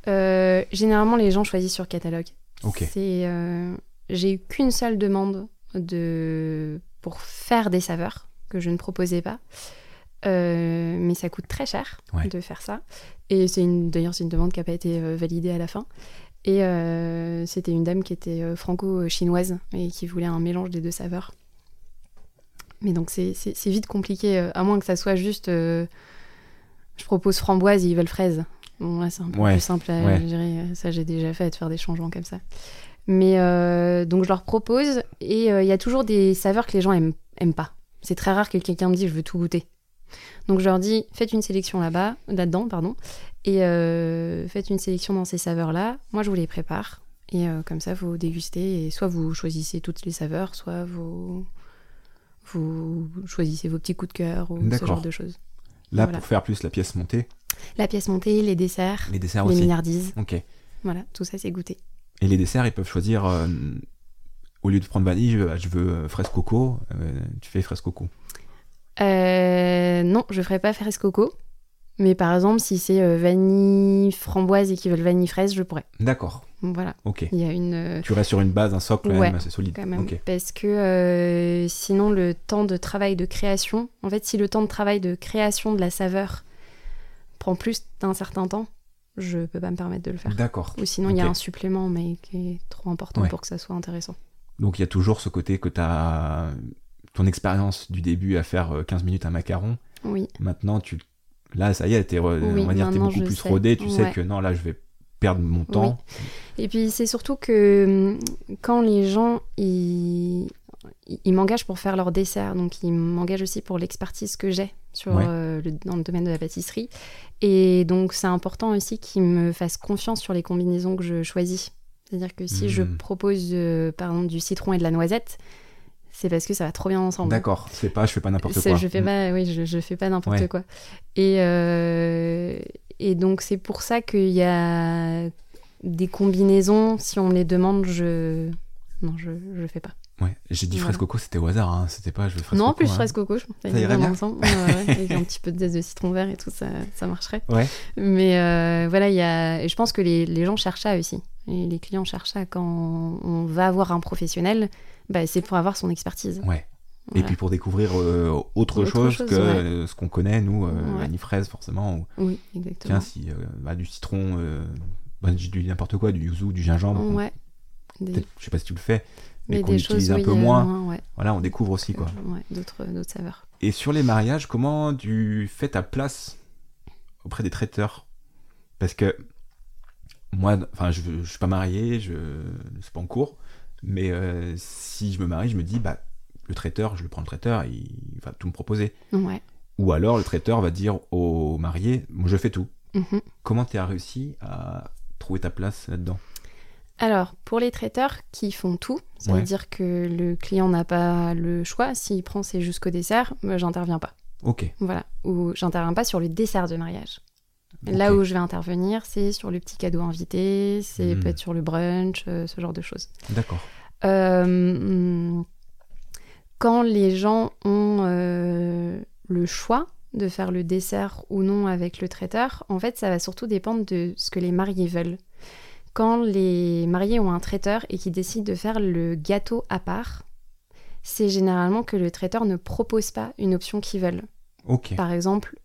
Euh, généralement, les gens choisissent sur catalogue. Ok. J'ai eu qu'une seule demande de pour faire des saveurs que je ne proposais pas. Euh, mais ça coûte très cher Ouais. de faire ça. Et c'est une, d'ailleurs, c'est une demande qui n'a pas été euh, validée à la fin. Et euh, c'était une dame qui était franco-chinoise et qui voulait un mélange des deux saveurs. Mais donc c'est, c'est- c'est vite compliqué, à moins que ça soit juste je propose framboise et ils veulent fraise. Bon, là, c'est un peu Ouais, plus simple à ouais. gérer. Ça, j'ai déjà fait, de faire des changements comme ça. Mais donc, je leur propose et il y a toujours des saveurs que les gens aiment, aiment pas. C'est très rare que quelqu'un me dise je veux tout goûter. Donc, je leur dis faites une sélection là-bas, là-dedans, pardon, et euh, faites une sélection dans ces saveurs-là. Moi, je vous les prépare. Et euh, comme ça, vous dégustez et soit vous choisissez toutes les saveurs, soit vous, vous choisissez vos petits coups de cœur ou ce genre de choses. Là, Voilà. pour faire plus la pièce montée, La pièce montée, les desserts, les desserts les aussi. milliardises, Ok. voilà, tout ça c'est goûté. Et les desserts, ils peuvent choisir, euh, au lieu de prendre vanille, je veux, je veux fraise coco, tu fais fraise coco. Euh, non, je ferai pas fraise coco. Mais par exemple, si c'est euh, vanille framboise et qu'ils veulent vanille fraise, je pourrais. D'accord, Voilà. ok. Il y a une. euh, Tu restes sur une base, un socle quand Ouais, même assez solide. quand même. Ok. Parce que euh, sinon, le temps de travail de création. En fait, si le temps de travail de création de la saveur prend plus d'un certain temps, je peux pas me permettre de le faire. D'accord. Ou sinon, il y a un supplément, mais qui est trop important Ouais. pour que ça soit intéressant. Donc il y a toujours ce côté que tu as ton expérience du début à faire euh, 15 minutes un macaron. Oui. Maintenant, tu là, ça y est, re- Oui, on va dire, t'es maintenant, beaucoup plus sais. rodé. Tu sais que non, là, je vais perdre mon temps. Et puis c'est surtout que hum, quand les gens ils, ils- m'engagent pour faire leur dessert, donc ils m'engagent aussi pour l'expertise que j'ai sur Ouais. euh, le- dans le domaine de la pâtisserie. Et donc c'est important aussi qu'ils me fassent confiance sur les combinaisons que je choisis. C'est-à-dire que si je Mhm. propose euh, par exemple du citron et de la noisette, c'est parce que ça va trop bien ensemble. D'accord, c'est pas, je fais pas n'importe quoi. Je fais Mm. pas, oui, je, je fais pas n'importe Ouais. quoi. Et, euh, et donc c'est pour ça qu'il y a des combinaisons. Si on me les demande, je non, je je fais pas. Ouais, j'ai dit Voilà. fraise coco, c'était au hasard, hein. c'était pas je fraise non, en coco. plus hein. fraise coco, je pense que Ça irait bien. ensemble. Ouais, ouais, avec un petit peu de zeste de citron vert et tout, ça, ça marcherait. Ouais. Mais euh, voilà, il y a, et je pense que les, les gens cherchent ça aussi. Et les clients cherchent ça quand on va avoir un professionnel, bah, c'est pour avoir son expertise. Ouais. Et puis pour découvrir euh, autre, Autre chose, chose, que ouais. euh, ce qu'on connaît, nous, euh, Ouais. vanille fraise forcément. Ou, Oui, exactement. tiens, si euh, bah, du citron, bah, du n'importe quoi, du yuzu, du gingembre. Ouais. Des- Je sais pas si tu le fais, mais, Mais qu'on utilise un peu moins. ouais, Voilà, on découvre aussi quoi. d'autres d'autres saveurs. Et sur les mariages, comment tu fais ta place auprès des traiteurs? Parce que moi, enfin, je, je suis pas marié, je c'est pas en cours, mais euh, si je me marie, je me dis bah le traiteur, je le prends le traiteur, il va tout me proposer. Ouais. Ou alors le traiteur va dire au marié, moi je fais tout. Mhm. Comment tu as réussi à trouver ta place là-dedans? Alors, pour les traiteurs qui font tout, ça Ouais. veut dire que le client n'a pas le choix. S'il prend c'est jusqu'au dessert, j'interviens pas. Ok. Voilà. Ou j'interviens pas sur le dessert de mariage. Là où je vais intervenir, c'est sur le petit cadeau invité, c'est Mhm. peut-être sur le brunch, euh, ce genre de choses. D'accord. Euh, quand les gens ont euh, le choix de faire le dessert ou non avec le traiteur, en fait, ça va surtout dépendre de ce que les mariés veulent. Quand les mariés ont un traiteur et qu'ils décident de faire le gâteau à part, c'est généralement que le traiteur ne propose pas une option qu'ils veulent. Par exemple,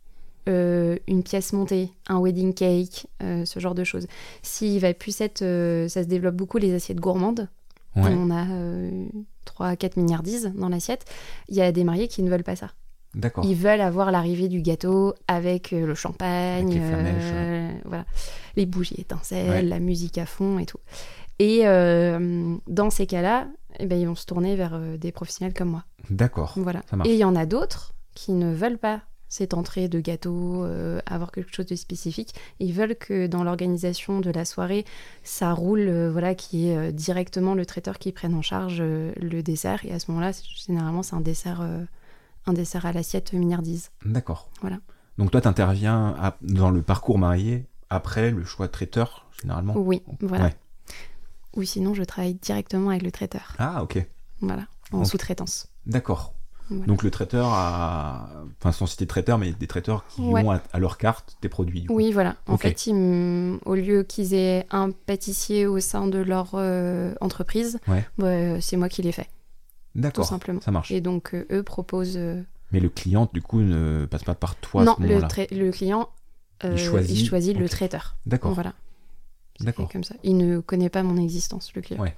euh, une pièce montée, un wedding cake, euh, ce genre de choses. S'il va plus être, euh, ça se développe beaucoup les assiettes gourmandes. Ouais. On a euh, 3 à 4 milliardises dans l'assiette. Il y a des mariés qui ne veulent pas ça. D'accord. Ils veulent avoir l'arrivée du gâteau avec le champagne, Avec les voilà, les bougies étincelles, Ouais. la musique à fond et tout. Et dans ces cas-là, eh ben, ils vont se tourner vers des professionnels comme moi. D'accord. Voilà. Et il y en a d'autres qui ne veulent pas cette entrée de gâteau, euh, avoir quelque chose de spécifique. Ils veulent que dans l'organisation de la soirée, ça roule, euh, voilà, qui est euh, directement le traiteur qui prenne en charge euh, le dessert. Et à ce moment-là, généralement, c'est un dessert, un dessert à l'assiette milliardise. D'accord. Voilà. Donc toi, tu interviens dans le parcours marié après le choix de traiteur, généralement? Oui, voilà. Ouais. Ou sinon, je travaille directement avec le traiteur. Ah, ok. Voilà, en sous-traitance. D'accord. Voilà. Donc le traiteur a... Enfin, sans citer traiteur, mais des traiteurs qui Ouais. ont à, à leur carte tes produits. Oui, voilà. En fait, ils au lieu qu'ils aient un pâtissier au sein de leur euh, entreprise, Ouais. bah, c'est moi qui les fais, tout D'accord. simplement. Ça marche. Et donc, euh, eux proposent... euh, Mais le client, du coup, ne passe pas par toi non, à ce le, trai- le client, Il choisit- le traiteur. D'accord. Voilà. C'est D'accord. comme ça. Il ne connaît pas mon existence, le client. Ouais.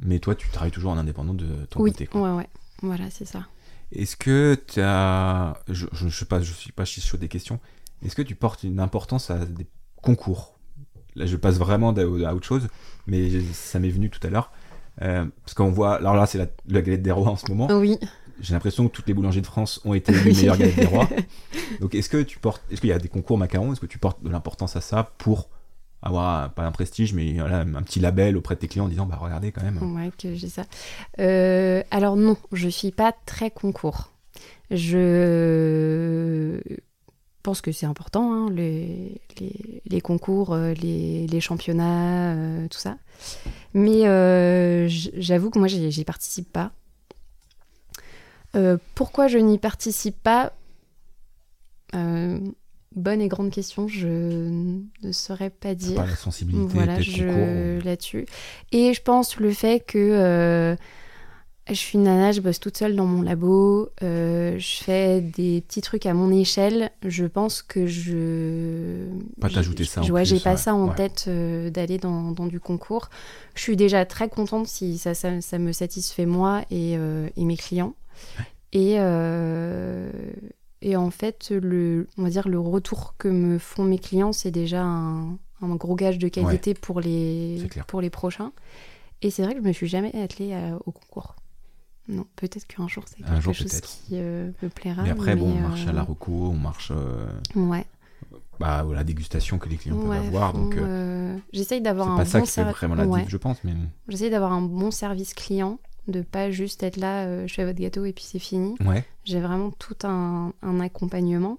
Mais toi, tu travailles toujours en indépendant de ton oui, côté. quoi. ouais, ouais. Voilà, c'est ça. Est-ce que tu as. Je, je, je sais pas, je suis pas sur des questions. Est-ce que tu portes une importance à des concours? Là, je passe vraiment à autre chose, mais ça m'est venu tout à l'heure. Euh, parce qu'on voit. Alors là, c'est la, la galette des rois en ce moment. Oui. J'ai l'impression que toutes les boulangers de France ont été les meilleures galettes des rois. Donc, est-ce que tu portes. Est-ce qu'il y a des concours macarons? Est-ce que tu portes de l'importance à ça pour avoir, pas un prestige, mais un petit label auprès de tes clients en disant Bah, regardez quand même. Ouais, que j'ai ça. Euh, alors non, je suis pas très concours. Je pense que c'est important, hein, les, les, concours, euh, les, les championnats, euh, tout ça. Mais euh, j'avoue que moi, j'y participe pas. Euh, pourquoi je n'y participe pas? Euh, Bonne et grande question, je ne saurais pas dire pas la sensibilité voilà, je... là-dessus. Et je pense le fait que euh, je suis une nana, je bosse toute seule dans mon labo, euh, je fais des petits trucs à mon échelle. Je pense que je. Pas t'ajouter je- ça en je- Ouais, j'ai pas ouais. ça en Ouais. tête euh, d'aller dans, dans du concours. Je suis déjà très contente si ça, ça, ça me satisfait moi et, et mes clients. Et, euh, et en fait, le, on va dire le retour que me font mes clients, c'est déjà un, un gros gage de qualité pour, les, pour les prochains. Et c'est vrai que je me suis jamais attelée à- au concours. Non, peut-être qu'un jour c'est quelque jour, chose qui euh, me plaira. Mais après, bon, on marche à la euh, reco, on marche euh, Ouais. bah, à la dégustation que les clients ouais, peuvent avoir. Donc, euh, j'essaye d'avoir c'est un pas ça qui fait vraiment la Ouais. je pense. Mais J'essaye d'avoir un bon service client, de pas juste être là, euh, je fais votre gâteau et puis c'est fini. ouais, J'ai vraiment tout un, un accompagnement.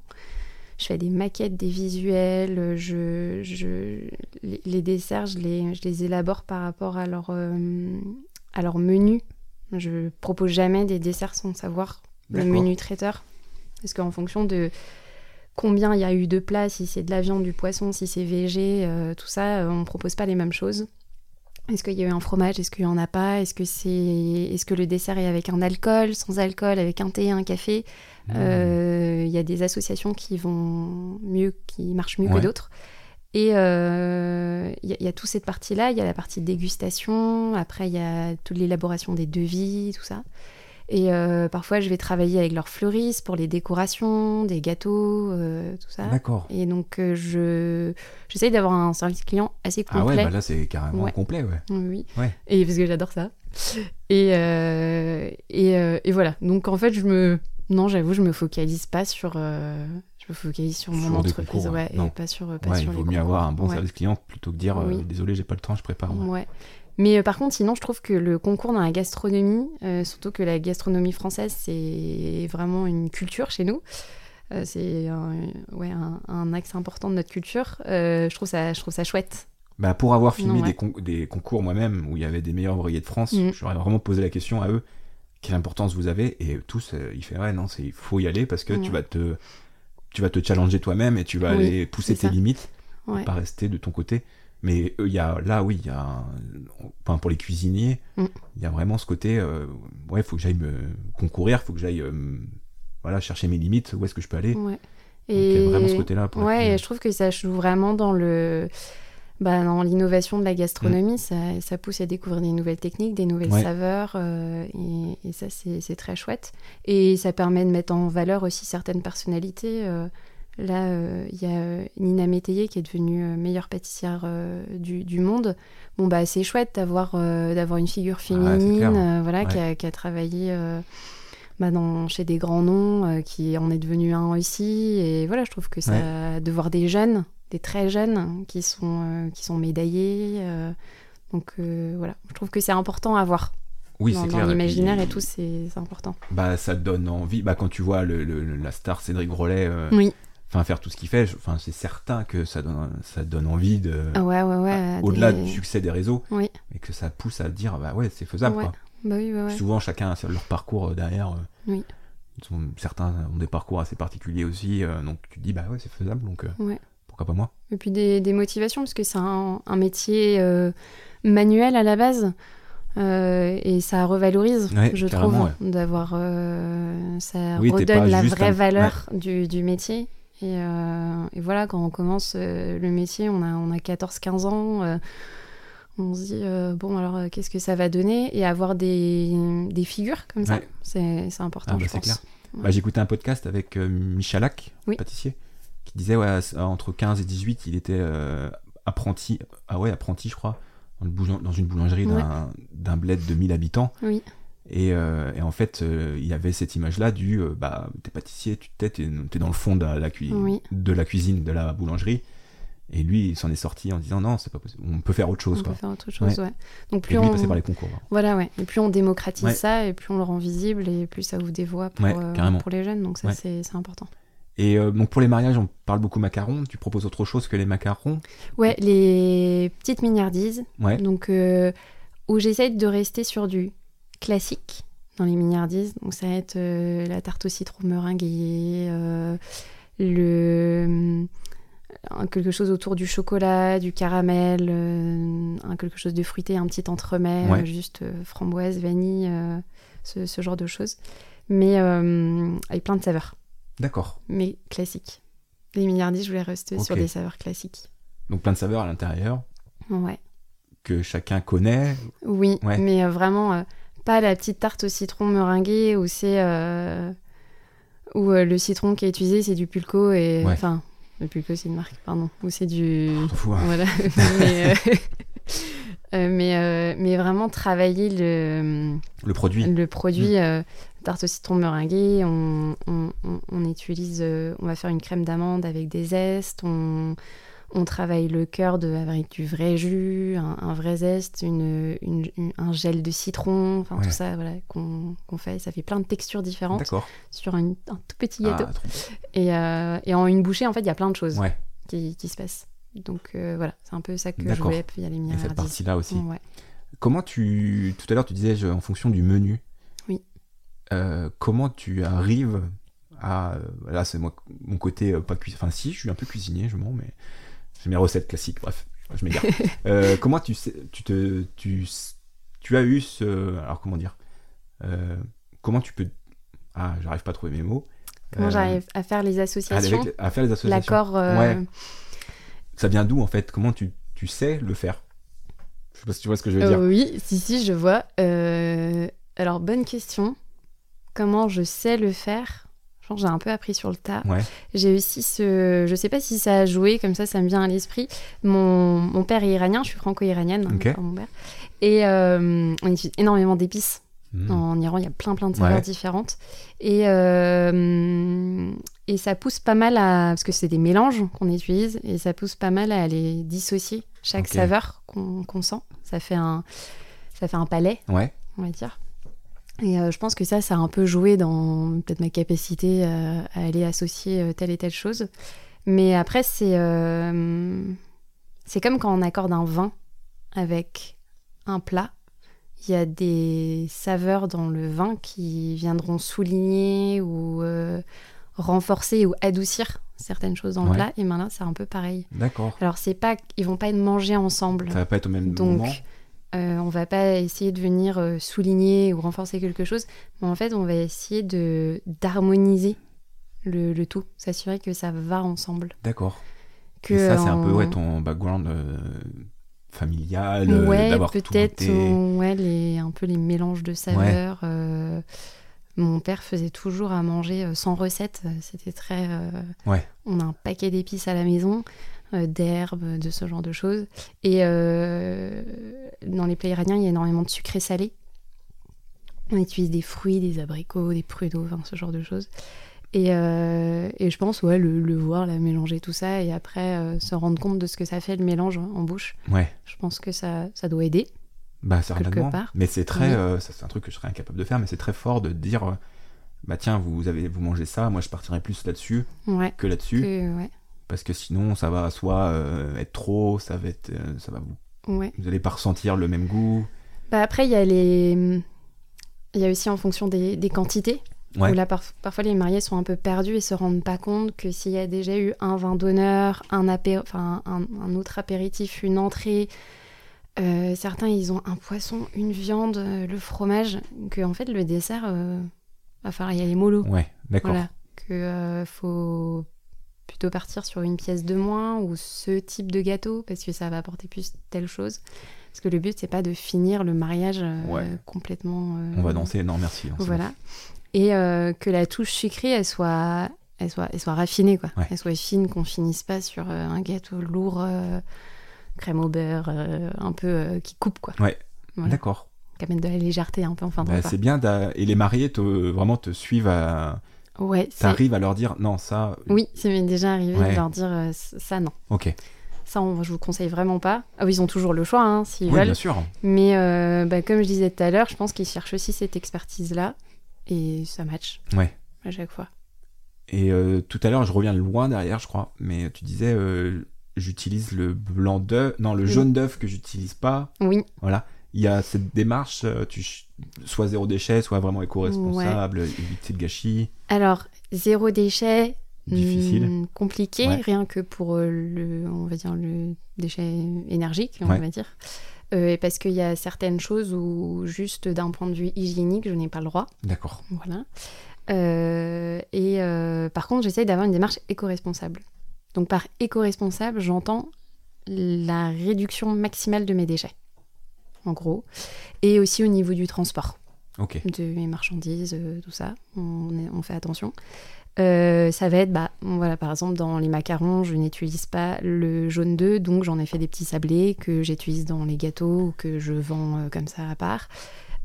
Je fais des maquettes, des visuels, je, je, les, les desserts, je les, je les élabore par rapport à leur, euh, à leur menu. Je propose jamais des desserts sans savoir le menu traiteur. Parce qu'en fonction de combien il y a eu de plats, si c'est de la viande, du poisson, si c'est végé, euh, tout ça, euh, on ne propose pas les mêmes choses. Est-ce qu'il y a eu un fromage? Est-ce qu'il n'y en a pas? Est-ce que, c'est... Est-ce que le dessert est avec un alcool, sans alcool, avec un thé, un café? Mmh. Euh, Il y a des associations qui vont mieux, qui marchent mieux Ouais. que d'autres. Et il y, y, a toute cette partie-là, il y a la partie dégustation, après il y a toute l'élaboration des devis, tout ça. Et euh, parfois, je vais travailler avec leurs fleuristes pour les décorations, des gâteaux, euh, tout ça. D'accord. Et donc, euh, je j'essaye d'avoir un service client assez complet. Ah ouais, bah là, c'est carrément complet, ouais. Oui. Ouais. Et parce que j'adore ça. Et, et, et, voilà. Donc, en fait, je me... Non, j'avoue, je me focalise pas sur... Je me focalise sur, mon entreprise, ouais, et pas sur, pas ouais, sur il vaut mieux avoir un bon service client plutôt que dire désolé, j'ai pas le temps, je prépare. Ouais. Mais euh, par contre, sinon, je trouve que le concours dans la gastronomie, euh, surtout que la gastronomie française, c'est vraiment une culture chez nous. Euh, c'est un, ouais, un, axe important de notre culture. je, trouve ça, je trouve ça chouette. Bah, pour avoir filmé des, des, concours moi-même où il y avait des meilleurs ouvriers de France, mm. j'aurais vraiment posé la question à eux quelle importance vous avez? Et tous ils font ouais non il faut y aller parce que tu vas te tu vas te challenger toi-même et tu vas aller pousser tes limites pas rester de ton côté mais il y a, là, oui, il y a, enfin, pour les cuisiniers, mm. il y a vraiment ce côté, euh, ouais, il faut que j'aille me concourir, il faut que j'aille euh, voilà, chercher mes limites, où est-ce que je peux aller. Ouais. Et il y a vraiment ce côté-là. Ouais, et je trouve que ça joue vraiment dans le. Bah, dans l'innovation de la gastronomie, mm. ça, ça, pousse à découvrir des nouvelles techniques, des nouvelles saveurs, euh, et, et, ça, c'est très chouette. Et ça permet de mettre en valeur aussi certaines personnalités. Là, euh, il y a euh, Nina Métayer qui est devenue euh, meilleure pâtissière du, monde. Bon, bah, c'est chouette d'avoir d'avoir une figure ah féminine voilà, qui, a, travaillé bah, dans, chez des grands noms, qui en est devenu un aussi. Et voilà, je trouve que ça, de voir des jeunes, des très jeunes, qui sont, qui sont médaillés. donc voilà, je trouve que c'est important à voir. Oui, c'est clair. Dans l'imaginaire et, tout, c'est important. Bah, ça donne envie. Bah, quand tu vois le, la star Cédric Grolet. oui enfin faire tout ce qu'il fait enfin c'est certain que ça donne ça donne envie de ah ouais ouais ouais au-delà du succès des réseaux oui. et que ça pousse à dire bah ouais c'est faisable quoi bah oui, souvent chacun a leur parcours euh, derrière euh. oui. certains ont des parcours assez particuliers aussi euh, donc tu te dis bah ouais c'est faisable donc pourquoi pas moi? Et puis des, des motivations parce que c'est un, un, métier manuel à la base et ça revalorise, je trouve, d'avoir. ça redonne la vraie valeur du, du, métier. Euh, et, voilà, quand on commence euh, le métier, on a, on a 14-15 ans, euh, on se dit, bon, alors qu'est-ce que ça va donner? Et avoir des, des figures comme ça, c'est important, ah, bah, je pense. Bah, J'écoutais un podcast avec Michalak, pâtissier, qui disait, ouais, entre 15 et 18, il était apprenti, ah ouais, apprenti, je crois, dans une boulangerie d'un bled de 1000 habitants. Oui. Euh, et, en fait, euh, il y avait cette image-là du euh, bah, t'es pâtissier, tu t'es, t'es, dans le fond de la, de la cuisine, de la boulangerie. Et lui, il s'en est sorti en disant non, c'est pas possible. On peut faire autre chose. On peut faire autre chose, ouais. Donc plus et lui, on passer par les concours. Hein. Voilà, ouais. Et plus on démocratise ça, et plus on le rend visible, et plus ça ouvre des voies pour, pour les jeunes. Donc ça, c'est, c'est important. Et donc pour les mariages, on parle beaucoup macarons. Tu proposes autre chose que les macarons? Ouais, les petites mignardises. Ouais. Donc où j'essaye de rester sur du classique dans les mignardises. Donc ça va être euh, la tarte au citron meringuée, euh, le euh, quelque chose autour du chocolat, du caramel, quelque chose de fruité, un petit entremets, juste framboise, vanille, ce, genre de choses. Mais avec plein de saveurs. D'accord. Mais classiques. Les mignardises, je voulais rester sur des saveurs classiques. Donc plein de saveurs à l'intérieur. Ouais. Que chacun connaît. Oui, mais vraiment pas la petite tarte au citron meringuée où c'est euh, où euh, le citron qui est utilisé c'est du pulco et enfin le pulco c'est une marque pardon ou c'est du hein. voilà mais, euh, mais, mais vraiment travailler le le produit le produit mm. tarte au citron meringuée on, on, on utilise on va faire une crème d'amande avec des zestes on on travaille le cœur de, avec du vrai jus, un, vrai zeste, une, un gel de citron, enfin tout ça voilà, qu'on fait. Ça fait plein de textures différentes sur un, tout petit gâteau. Ah, euh, et, en une bouchée, en fait, il y a plein de choses qui, se passent. Donc euh, voilà, c'est un peu ça que je voulais. Il y a les miens. cette partie-là aussi. Comment tu. Tout à l'heure, tu disais en fonction du menu. Oui. Euh, comment tu arrives à. Là, c'est moi, mon côté pas cuisinier. Enfin, si, je suis un peu cuisinier, je mens, mais c'est mes recettes classiques, bref, je m'égare. euh, comment tu, sais, tu, te, tu, tu as eu ce. Alors, comment dire euh, Comment tu peux. Ah, j'arrive pas à trouver mes mots. Comment euh, j'arrive à faire les associations À faire les associations. L'accord. Ouais. Ça vient d'où en fait? Comment tu, tu sais le faire? Je sais pas si tu vois ce que je veux dire. Oui, si, si, je vois. Alors, bonne question. Comment je sais le faire? Je pense que j'ai un peu appris sur le tas. Ouais. J'ai aussi ce. Je sais pas si ça a joué, comme ça, ça me vient à l'esprit. Mon, mon père est iranien, je suis franco-iranienne, hein, Ok. par mon père. Et euh, on utilise énormément d'épices. Hmm. En Iran, il y a plein plein de saveurs Ouais. différentes. Et, euh, et ça pousse pas mal à... Parce que c'est des mélanges qu'on utilise, et ça pousse pas mal à les dissocier, chaque saveur qu'on sent. Ça fait, un, ça fait un palais, Ouais. on va dire. Et euh, je pense que ça, ça a un peu joué dans peut-être ma capacité euh, à aller associer euh, telle et telle chose. Mais après, c'est euh, c'est comme quand on accorde un vin avec un plat. Il y a des saveurs dans le vin qui viendront souligner ou renforcer ou adoucir certaines choses dans le Ouais. plat. Et maintenant, c'est un peu pareil. D'accord. Alors, c'est pas, ils vont pas être mangés ensemble. Ça va pas être au même Donc, moment. Euh, on va pas essayer de venir euh, souligner ou renforcer quelque chose, mais en fait, on va essayer de d'harmoniser le, le tout, s'assurer que ça va ensemble. D'accord. Que Et ça, c'est un peu ouais, ton background euh, familial, euh, ouais, d'avoir peut-être ouais, les, un peu les mélanges de saveurs. euh, mon père faisait toujours à manger euh, sans recette. euh, C'était très. euh, Ouais. On a un paquet d'épices à la maison, euh, d'herbes, de ce genre de choses. Et euh, dans les plats iraniens, il y a énormément de sucré salé. On utilise des fruits, des abricots, des pruneaux, enfin, ce genre de choses. Et, et je pense, ouais, le, le voir, la mélanger tout ça, et après se rendre compte de ce que ça fait le mélange hein, en bouche. Ouais. Je pense que ça, ça doit aider. Bah, certainement. part. Mais c'est très. Oui. euh, ça, c'est un truc que je serais incapable de faire, mais c'est très fort de dire euh, bah, tiens, vous, avez, vous mangez ça, moi je partirais plus là-dessus Ouais. que là-dessus. ouais. Parce que sinon, ça va soit euh, être trop, ça va être. euh, ça va vous, ouais. vous allez pas ressentir le même goût. Bah après, il y a les. Il y a aussi en fonction des, des quantités. Ouais. Où là, par- parfois, les mariés sont un peu perdus et se rendent pas compte que s'il y a déjà eu un vin d'honneur, un, apé- enfin, un, un autre apéritif, une entrée, euh, certains, ils ont un poisson, une viande, euh, le fromage, que en fait, le dessert, euh, va falloir y aller mollo. Ouais, d'accord. Voilà. Que euh, faut plutôt partir sur une pièce de moins ou ce type de gâteau parce que ça va apporter plus telle chose. Parce que le but, c'est pas de finir le mariage euh, Ouais. complètement. euh, On va danser, non merci. Voilà. Et euh, que la touche sucrée, elle soit, elle soit, elle soit raffinée, quoi. Ouais. Elle soit fine, qu'on finisse pas sur euh, un gâteau lourd, euh, crème au beurre, euh, un peu euh, qui coupe, quoi. Ouais, Voilà. d'accord. Qui amène de la légèreté un peu en fin de Bah, c'est bien. Et les mariés te, vraiment te suivent à. Ouais, T'arrives à leur dire non, ça. Oui, ça m'est déjà arrivé Ouais. de leur dire euh, ça, non. Ok. Ça, on, je vous conseille vraiment pas. Ah oui, ils ont toujours le choix, hein, s'ils Oui, veulent. bien sûr. Mais euh, bah, comme je disais tout à l'heure, je pense qu'ils cherchent aussi cette expertise-là. Et ça match Ouais. à chaque fois. Et euh, tout à l'heure, je reviens loin derrière, je crois, mais tu disais, j'utilise le blanc d'œuf, non, le Oui. jaune d'œuf que j'utilise pas. Oui, Voilà. Il y a cette démarche, euh, tu, soit zéro déchet, soit vraiment éco-responsable, éviter le gâchis. alors, zéro déchet. Difficile. hmm, compliqué, Ouais. rien que pour euh, le, on va dire, le déchet énergique, on Ouais. va dire. Euh, et parce qu'il y a certaines choses où, juste d'un point de vue hygiénique, je n'ai pas le droit. D'accord. Voilà. Euh, et euh, par contre, j'essaye d'avoir une démarche éco-responsable. Donc par éco-responsable, j'entends la réduction maximale de mes déchets, en gros, et aussi au niveau du transport Ok. de mes marchandises, euh, tout ça, on, est- on fait attention. Euh, ça va être, bah, voilà, par exemple, dans les macarons, je n'utilise pas le jaune d'œuf, donc j'en ai fait des petits sablés que j'utilise dans les gâteaux ou que je vends euh, comme ça à part.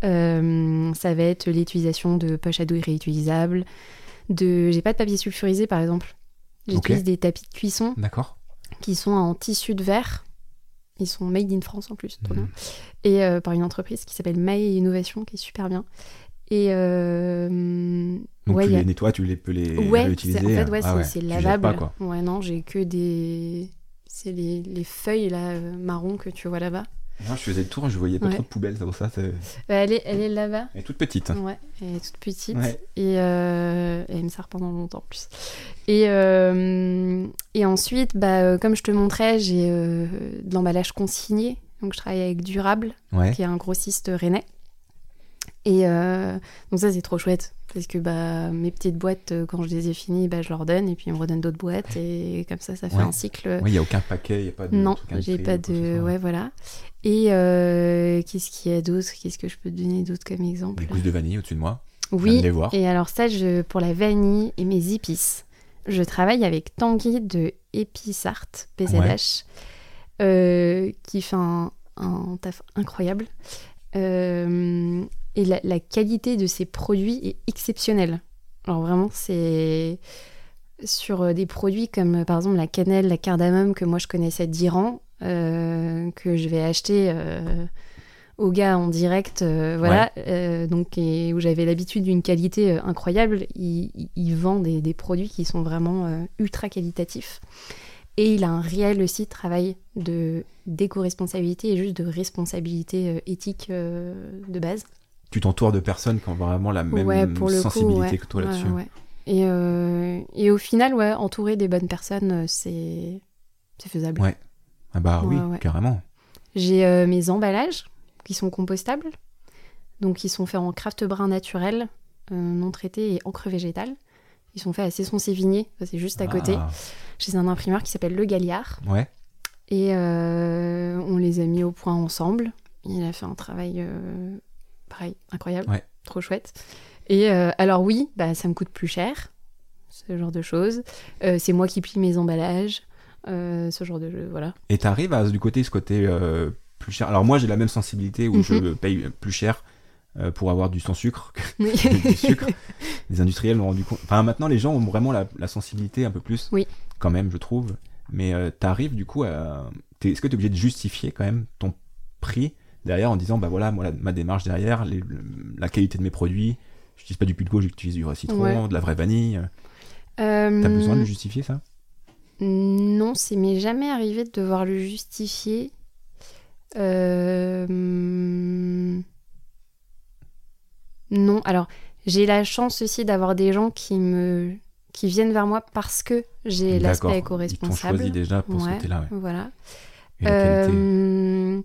Euh, ça va être l'utilisation de poches à douille réutilisables. De... J'ai pas de papier sulfurisé, par exemple. J'utilise des tapis de cuisson D'accord. qui sont en tissu de verre. Ils sont made in France en plus, trop bien et euh, par une entreprise qui s'appelle Maï Innovation, qui est super bien. Et euh, Donc ouais, tu a- les nettoies, tu les peux les ouais, réutiliser. en fait, ouais, Ah c'est ouais, lavable. pas, quoi. Ouais, non, j'ai que des. C'est les, les feuilles là, euh, marron que tu vois là-bas. Non, je faisais le tour, je voyais pas Ouais. trop de poubelles, c'est pour ça. Bah, elle, est, elle est là-bas. Elle est toute petite. Ouais, elle est toute petite. Ouais. Et euh, elle me sert pendant longtemps en plus. Et, euh, et ensuite, bah, euh, comme je te montrais, j'ai euh, de l'emballage consigné. Donc je travaille avec Durable. Ouais. qui est un grossiste rennais. Et euh, donc ça, c'est trop chouette. Parce que bah, mes petites boîtes, euh, quand je les ai finies, bah, je leur donne et puis ils me redonnent d'autres boîtes. Et comme ça, ça fait Ouais. un cycle. Oui, il n'y a aucun paquet, il n'y a pas de. non, j'ai pas de. Ouais, voilà. Et euh, qu'est-ce qu'il y a d'autre? Qu'est-ce que je peux te donner d'autre comme exemple? Des gousses de vanille au-dessus de moi. Oui, les voir. et alors ça, je, pour la vanille et mes épices, je travaille avec Tanguy de Epicart, PZH, euh, qui fait un, un taf incroyable. Euh, et la, la qualité de ses produits est exceptionnelle. Alors vraiment, c'est sur euh, des produits comme euh, par exemple la cannelle, la cardamome que moi je connaissais d'Iran, euh, que je vais acheter euh, au gars en direct, euh, voilà, donc et où j'avais l'habitude d'une qualité incroyable. Il, il- il vend des, des produits qui sont vraiment ultra qualitatifs. Et il a un réel aussi travail de d'éco-responsabilité et juste de responsabilité euh, éthique euh, de base. Tu t'entoures de personnes qui ont vraiment la même ouais, pour le coup, sensibilité ouais. que toi là-dessus. ouais. Et, euh, et au final, ouais, entourer des bonnes personnes, c'est faisable. Ouais. Ah bah oui, carrément. J'ai euh, mes emballages qui sont compostables, donc ils sont faits en craft brun naturel, euh, non traité et encre végétale. Ils sont faits à Cesson-Sévigné, c'est juste à côté, Ah, chez un imprimeur qui s'appelle Le Galliard. Ouais. Et euh, on les a mis au point ensemble. Il a fait un travail, euh, pareil, incroyable, Ouais. trop chouette. Et euh, alors oui, bah, ça me coûte plus cher, ce genre de choses. C'est moi qui plie mes emballages, ce genre de... Voilà. Et t'arrives à du côté ce côté plus cher? Alors moi j'ai la même sensibilité où Mhm. je paye plus cher euh, pour avoir du sans sucre que Oui. du sucre. Les industriels m'ont rendu compte. Enfin maintenant les gens ont vraiment la, la sensibilité un peu plus. Oui. Quand même je trouve. Mais euh, t'arrives du coup à. Est-ce que t'es obligé de justifier quand même ton prix derrière en disant bah voilà moi la- ma démarche derrière les- le- la qualité de mes produits. J'utilise pas du pulco, j'utilise du citron, Ouais. de la vraie vanille. Euh, T'as besoin de justifier ça? Non, c'est m'est jamais arrivé de devoir le justifier. Euh, Non, alors j'ai la chance aussi d'avoir des gens qui me qui viennent vers moi parce que j'ai l'aspect Ils éco-responsable. choisi déjà pour ce Ouais, côté-là. Ouais. Voilà. Et la qualité. Euh,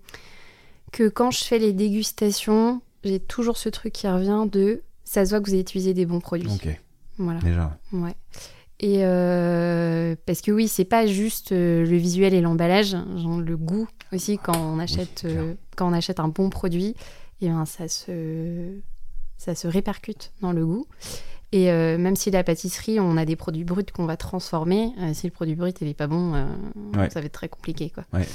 que quand je fais les dégustations, j'ai toujours ce truc qui revient de ça se voit que vous avez utilisé des bons produits. Ok, Voilà. déjà. Ouais. Et euh, parce que oui, c'est pas juste euh, le visuel et l'emballage, genre le goût aussi quand on achète euh, quand on achète un bon produit, et ben ça se ça se répercute dans le goût. Et euh, même si la pâtisserie, on a des produits bruts qu'on va transformer, euh, si le produit brut il est pas bon, euh, Ouais. ça va être très compliqué quoi. Ouais.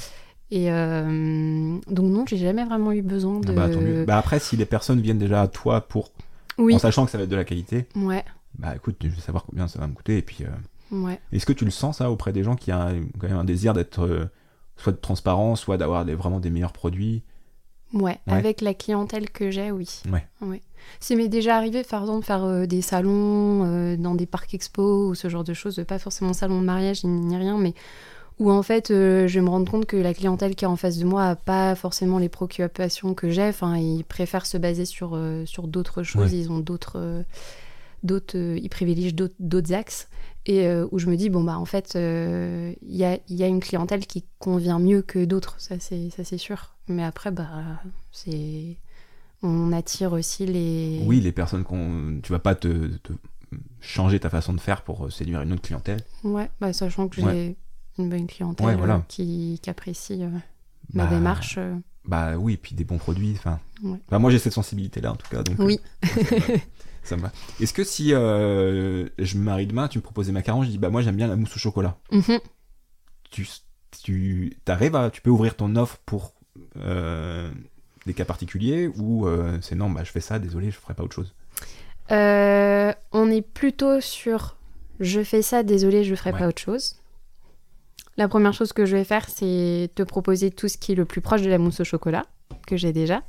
Et donc non, j'ai jamais vraiment eu besoin de. Ah bah, tant mieux. Bah, après, si les personnes viennent déjà à toi pour, oui. en sachant que ça va être de la qualité, Ouais. bah écoute, je vais savoir combien ça va me coûter. Et puis, Ouais. est-ce que tu le sens ça auprès des gens qui ont quand même un désir d'être soit de transparent, soit d'avoir des, vraiment des meilleurs produits? Ouais, Ouais. avec la clientèle que j'ai, oui. Ouais. Ça m'est déjà arrivé, par exemple, de faire euh, des salons euh, dans des parcs expo ou ce genre de choses, pas forcément salon de mariage ni, rien, mais où en fait euh, je vais me rendre compte que la clientèle qui est en face de moi a pas forcément les préoccupations que j'ai. Enfin, ils préfèrent se baser sur, sur d'autres choses, Ouais. ils ont d'autres. d'autres ils privilégient d'autres- axes et euh, où je me dis bon bah en fait euh, il y, a, y a une clientèle qui convient mieux que d'autres ça c'est ça c'est sûr mais après bah c'est on attire aussi les Oui, les personnes qu'on. Tu vas pas te, te changer ta façon de faire pour euh, séduire une autre clientèle. ouais bah sachant que j'ai Ouais. une bonne clientèle Ouais, voilà. qui, qui apprécie euh, ma Bah, démarche euh, Bah oui, puis des bons produits. Enfin, Ouais. bah, moi j'ai cette sensibilité-là en tout cas. Donc, oui euh, ça me va. Est-ce que si je me marie demain, tu me proposes des macarons, je dis bah moi j'aime bien la mousse au chocolat. Mhm. tu, tu arrives à, tu peux ouvrir ton offre pour des cas particuliers ou euh, c'est non, bah je fais ça, désolé, je ferai pas autre chose. Euh, on est plutôt sur je fais ça, désolé, je ferai Ouais. pas autre chose. La première chose que je vais faire, c'est te proposer tout ce qui est le plus proche de la mousse au chocolat, que j'ai déjà.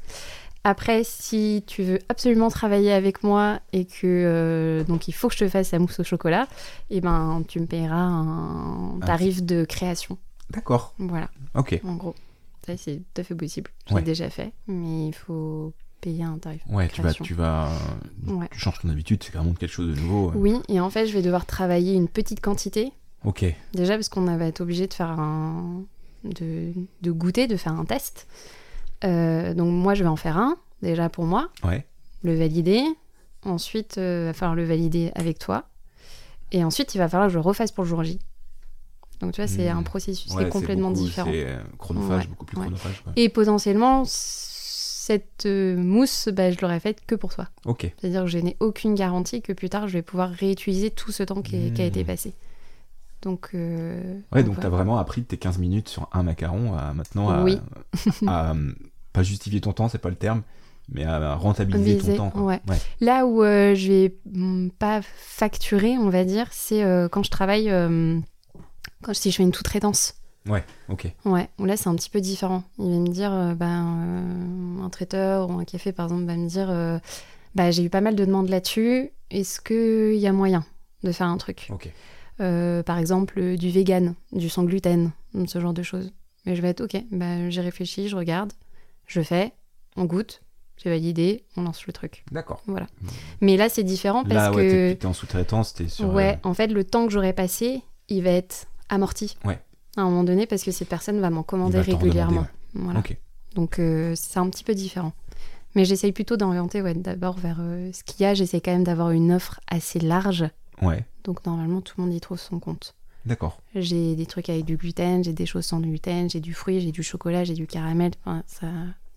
Après, si tu veux absolument travailler avec moi et que euh, donc il faut que je te fasse la mousse au chocolat, et ben tu me payeras un tarif de création. D'accord, Voilà, ok. en gros. Ça, c'est tout à fait possible. Ouais. déjà fait, mais il faut payer un tarif. Ouais, tu vas, tu vas, Ouais. tu changes ton habitude, c'est vraiment quelque chose de nouveau. euh. Oui, et en fait, je vais devoir travailler une petite quantité Ok, Déjà parce qu'on va être obligé de faire un... de, de goûter, de faire un test. Euh, donc moi je vais en faire un déjà pour moi. ouais, le valider. Ensuite, il va falloir le valider avec toi. Et ensuite, il va falloir que je le refasse pour le jour J. Donc, tu vois, c'est Hmm. un processus Ouais, c'est complètement beaucoup- différent. C'est euh, chronophage, Ouais, beaucoup plus chronophage. Et potentiellement, cette euh, mousse, bah, je l'aurais faite que pour toi. Ok. C'est-à-dire que je n'ai aucune garantie que plus tard, je vais pouvoir réutiliser tout ce temps qui, est- qui a été Hmm. passé. Donc, euh, Ouais, donc voilà. t'as vraiment appris de tes 15 minutes sur un macaron à maintenant à, Oui. à, euh, pas justifier ton temps, c'est pas le terme, mais à rentabiliser ton temps. ouais. Là où euh, je vais mm, pas facturer, on va dire, c'est euh, quand je travaille, euh, quand si je fais une sous-traitance. Ok. Ouais, là c'est un petit peu différent. Il va me dire, euh, ben, euh, un traiteur ou un café par exemple va me dire, euh, bah, j'ai eu pas mal de demandes là-dessus, est-ce qu'il y a moyen de faire un truc Ok. Euh, Par exemple, du vegan, du sans gluten, ce genre de choses. Et je vais être, ok, bah, j'ai réfléchi, je regarde, je fais, on goûte, j'ai validé, on lance le truc. D'accord. Voilà. Mais là c'est différent parce Là, ouais, que... en sous-traitance, t'es sur. Ouais, en fait, le temps que j'aurais passé, il va être amorti. Ouais. À un moment donné, parce que cette personne va m'en commander va régulièrement. Voilà. Donc, euh, c'est un petit peu différent. Mais j'essaye plutôt d'orienter ouais, d'abord vers euh, ce qu'il y a. J'essaie quand même d'avoir une offre assez large. Ouais. Donc, normalement, tout le monde y trouve son compte. D'accord. J'ai des trucs avec du gluten, j'ai des choses sans gluten, j'ai du fruit, j'ai du chocolat, j'ai du caramel. Enfin, ça...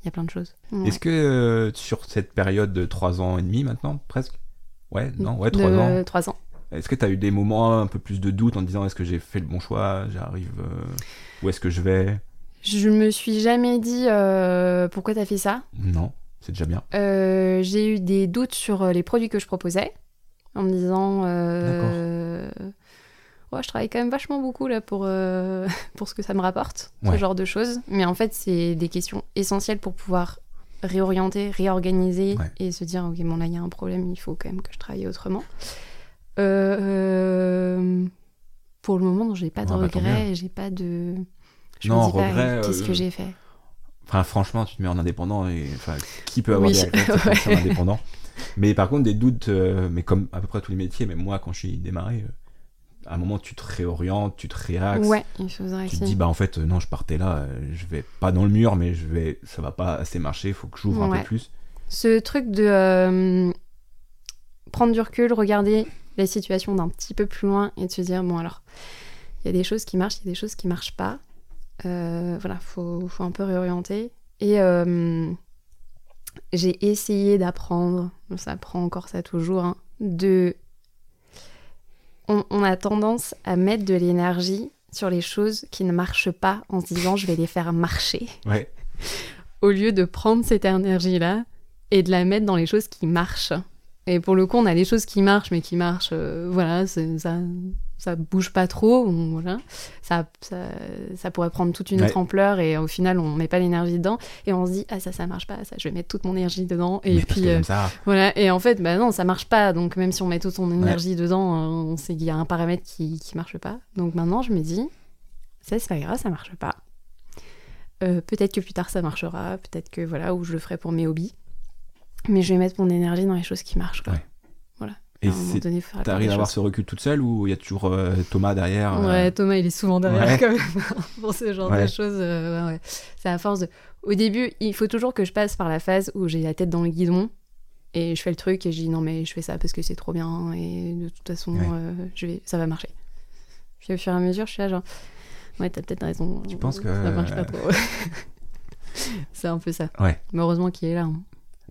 Il y a plein de choses. Ouais. Est-ce que euh, sur cette période de 3 ans et demi maintenant, presque? Ouais, non, ouais, De 3 ans. trois ans. Est-ce que tu as eu des moments un peu plus de doute en te disant est-ce que j'ai fait le bon choix J'arrive. euh, Où est-ce que je vais? Je me suis jamais dit euh, pourquoi t'as fait ça. Non, c'est déjà bien. Euh, j'ai eu des doutes sur les produits que je proposais, en me disant, euh, ouais, je travaille quand même vachement beaucoup là pour, euh, pour ce que ça me rapporte, ce genre de choses. Mais en fait, c'est des questions essentielles pour pouvoir réorienter, réorganiser Ouais. et se dire, ok, bon là, il y a un problème, il faut quand même que je travaille autrement. Euh, pour le moment, j'ai pas de Ah bah, regrets, et j'ai pas de... Je Non, me dis pas, regret, qu'est-ce euh, que j'ai fait Enfin, franchement, tu te mets en indépendant et enfin, qui peut avoir Oui, des regrets c'est ouais. en indépendant? Mais par contre, des doutes, euh, mais comme à peu près tous les métiers, mais moi, quand je suis démarré, euh, à un moment, tu te réorientes, tu te réaxes. Ouais, il faudrait Tu te dis, bah en fait, euh, non, je partais là, euh, je vais pas dans le mur, mais je vais, ça va pas assez marcher, faut que j'ouvre un Ouais. peu plus. Ce truc de euh, prendre du recul, regarder la situation d'un petit peu plus loin et de se dire bon alors il y a des choses qui marchent, il y a des choses qui marchent pas. Euh, voilà, faut, faut un peu réorienter. Et euh, j'ai essayé d'apprendre, ça prend encore ça toujours, hein, de on, on a tendance à mettre de l'énergie sur les choses qui ne marchent pas en se disant je vais les faire marcher Ouais, au lieu de prendre cette énergie-là et de la mettre dans les choses qui marchent. Et pour le coup, on a des choses qui marchent, mais qui marchent, euh, voilà, ça, ça bouge pas trop, on- voilà. Ça, ça, ça pourrait prendre toute une Ouais. autre ampleur et au final, on met pas l'énergie dedans et on se dit, ah ça, ça marche pas, ça, je vais mettre toute mon énergie dedans. Et mais puis, euh, ça, voilà, et en fait, bah non, ça marche pas. Donc même si on met toute son énergie dedans, euh, on sait qu'il y a un paramètre qui, qui marche pas. Donc maintenant, je me dis, ça c'est pas grave, ça marche pas. Euh, peut-être que plus tard ça marchera, peut-être que voilà, ou je le ferai pour mes hobbies. Mais je vais mettre mon énergie dans les choses qui marchent. Quoi. Ouais. Voilà. et À un moment donné, faire t'arrives à avoir ce recul toute seule ou il y a toujours euh, Thomas derrière euh, Ouais, Thomas, il est souvent derrière Ouais. quand même pour ce genre Ouais. de choses. euh, ouais, ouais. C'est à force de. Au début, il faut toujours que je passe par la phase où j'ai la tête dans le guidon et je fais le truc et je dis non mais je fais ça parce que c'est trop bien et de toute façon euh, je vais, ça va marcher. Puis au fur et à mesure, je suis là genre ouais t'as peut-être raison. Tu penses que- ça marche pas trop. c'est un peu ça. Ouais. Mais heureusement qu'il est là hein,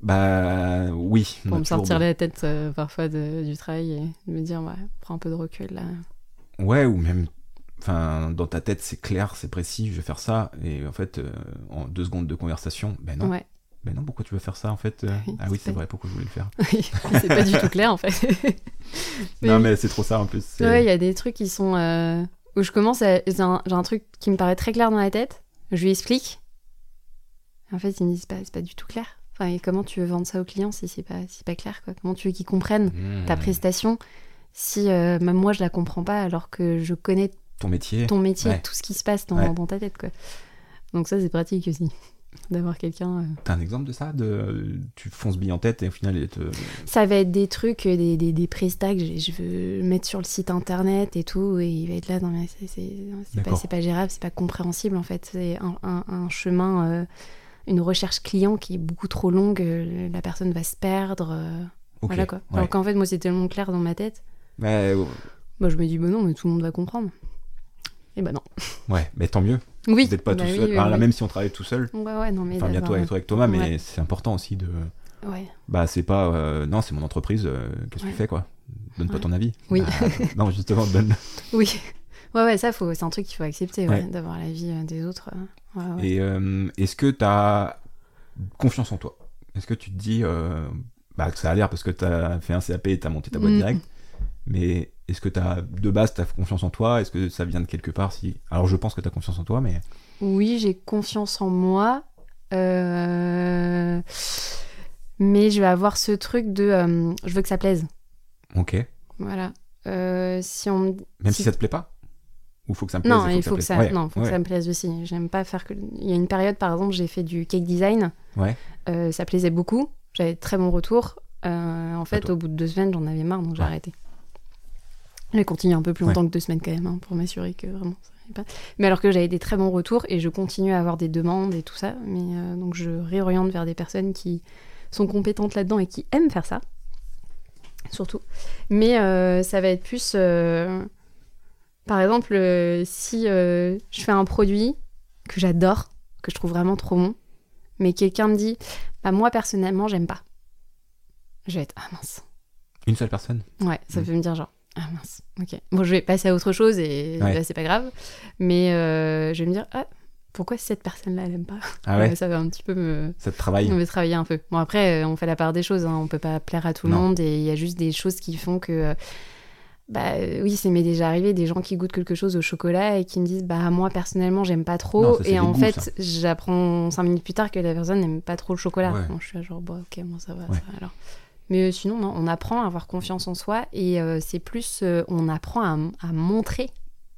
Bah oui. pour me sortir la tête euh, parfois de- du travail et me dire ouais prends un peu de recul là. Ouais, ou même, enfin, dans ta tête, c'est clair, c'est précis, je vais faire ça, et en fait, euh, en deux secondes de conversation, ben non, Ouais. ben non, pourquoi tu veux faire ça en fait euh? Oui, Ah oui, c'est vrai. pourquoi je voulais le faire? C'est pas du tout clair en fait. Non, mais c'est trop ça en plus. Ouais, il y a des trucs qui sont. euh, où je commence à. J'ai un, truc qui me paraît très clair dans la tête, je lui explique. En fait, il me c'est pas, c'est pas du tout clair. Enfin, et comment tu veux vendre ça aux clients si c'est pas, si pas clair quoi Comment tu veux qu'ils comprennent Mmh. ta prestation si euh, même moi je la comprends pas alors que je connais Ton métier. ton métier, Ouais. tout ce qui se passe dans, Ouais. dans ta tête quoi. Donc ça c'est pratique aussi d'avoir quelqu'un. euh. T'as un exemple de ça de... Tu fonces bien en tête et au final, te... Ça va être des trucs, euh, des, des, des prestats que je, veux mettre sur le site internet et tout, et il va être là, non mais c'est- pas, gérable, c'est pas compréhensible en fait, c'est un, un- un chemin, euh, une recherche client qui est beaucoup trop longue, euh, la personne va se perdre. euh, Ok, Voilà quoi. ouais. Alors qu'en fait, moi, c'est tellement clair dans ma tête. Ouais, Bah, je me dis, bah non, mais tout le monde va comprendre. Et bah non. ouais, mais tant mieux. Oui. Vous n'êtes pas bah tout oui, seul. oui, Enfin, là, oui. même si on travaille tout seul, Ouais, ouais, non, mais. enfin, bientôt avec toi, avec Thomas, mais Ouais. c'est important aussi de. Ouais. Bah, c'est pas. euh, non, c'est mon entreprise, euh, qu'est-ce que tu fais, quoi? Donne pas ton avis. Oui. Bah, non, justement, donne. Oui. Ouais, ouais, ça, faut... c'est un truc qu'il faut accepter, ouais, Ouais. d'avoir la vie euh, des autres. euh, ouais. Et euh, est-ce que tu as confiance en toi? Est-ce que tu te dis. euh, bah, que ça a l'air parce que tu as fait un CAP et tu as monté ta boîte Mm. direct. Mais est-ce que t'as de base, tu as confiance en toi? Est-ce que ça vient de quelque part si... Alors, je pense que tu as confiance en toi, mais. Oui, j'ai confiance en moi. euh, Mais je vais avoir ce truc de. Je veux que ça plaise. Ok. Voilà. Si on me Même si, Si- ça te plaît pas? Ou faut que ça me plaise Non, il faut que ça, plaise non, faut Ouais, que ça me plaise aussi. J'aime pas faire que. Il y a une période, par exemple, j'ai fait du cake design. Ouais. Euh, ça plaisait beaucoup. J'avais de très bons retours. Euh, en fait, Attends. au bout de deux semaines, j'en avais marre, donc j'ai Ouais. arrêté. J'ai continué un peu plus longtemps que deux semaines quand même, hein, pour m'assurer que vraiment ça pas. Mais alors que j'avais des très bons retours et je continue à avoir des demandes et tout ça. Mais euh, donc je réoriente vers des personnes qui sont compétentes là-dedans et qui aiment faire ça. Surtout. Mais ça va être plus. Par exemple, euh, si euh, je fais un produit que j'adore, que je trouve vraiment trop bon, mais quelqu'un me dit bah, Moi personnellement, j'aime pas. Je vais être Ah mince. Une seule personne? Ouais, ça Mm. peut me dire genre Ah mince, ok. Bon, je vais passer à autre chose et Ouais. là, c'est pas grave. Mais euh, je vais me dire Ah, pourquoi cette personne-là, elle aime pas? Ah ouais? Ça va un petit peu me, Ça te travaille on veut travailler un peu. Bon, après, on fait la part des choses. Hein. On peut pas plaire à tout le monde. Et il y a juste des choses qui font que. Bah euh, oui, c'est m'est déjà arrivé des gens qui goûtent quelque chose au chocolat et qui me disent Bah moi, personnellement, j'aime pas Non, trop. ça, et en goûts, fait, j'apprends cinq minutes plus tard que la personne n'aime pas trop le chocolat. Ouais. Je suis là, genre, bah, ok, moi ça va. Ouais. ça va, alors. Mais euh, sinon, non, on apprend à avoir confiance en soi et euh, c'est plus. euh, on apprend à, à montrer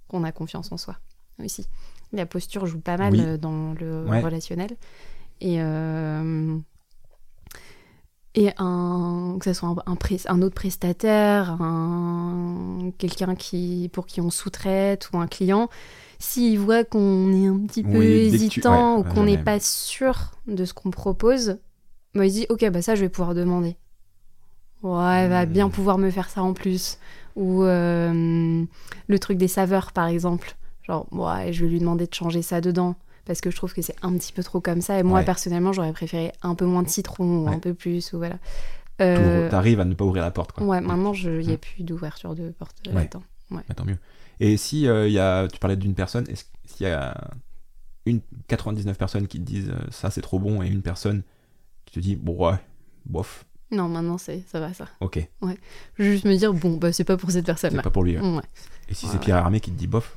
qu'on a confiance en soi aussi. La posture joue pas mal Oui. dans le Ouais. relationnel. Et, euh, et un, que ce soit un, un, pres- un autre prestataire, un, quelqu'un qui, pour qui on sous-traite ou un client, s'il voit qu'on est un petit peu Oui, tu- hésitant ouais, ou qu'on n'est pas sûr de ce qu'on propose, bah, il dit Ok, bah ça, je vais pouvoir demander. Ouais, elle va Hmm. bien pouvoir me faire ça en plus. Ou euh, le truc des saveurs, par exemple. Genre, ouais, je vais lui demander de changer ça dedans. Parce que je trouve que c'est un petit peu trop comme ça. Et moi, Ouais. personnellement, j'aurais préféré un peu moins de citron ou Ouais. un peu plus. Ou voilà. Euh, T'arrives à ne pas ouvrir la porte, quoi. ouais, maintenant, il n'y a plus d'ouverture de porte Ouais. là-dedans. Bah, tant mieux. Et si euh, y a, tu parlais d'une personne, est-ce qu'il y a une 99 personnes qui te disent euh, ça c'est trop bon et une personne qui te dit bon ouais, bof, Non, maintenant, c'est ça va, ça. ok, Je vais juste me dire, bon, bah, c'est pas pour cette c'est personne-là. pas pour lui. ouais. Ouais. Et si Ouais, c'est ouais. Pierre Armé qui te dit bof?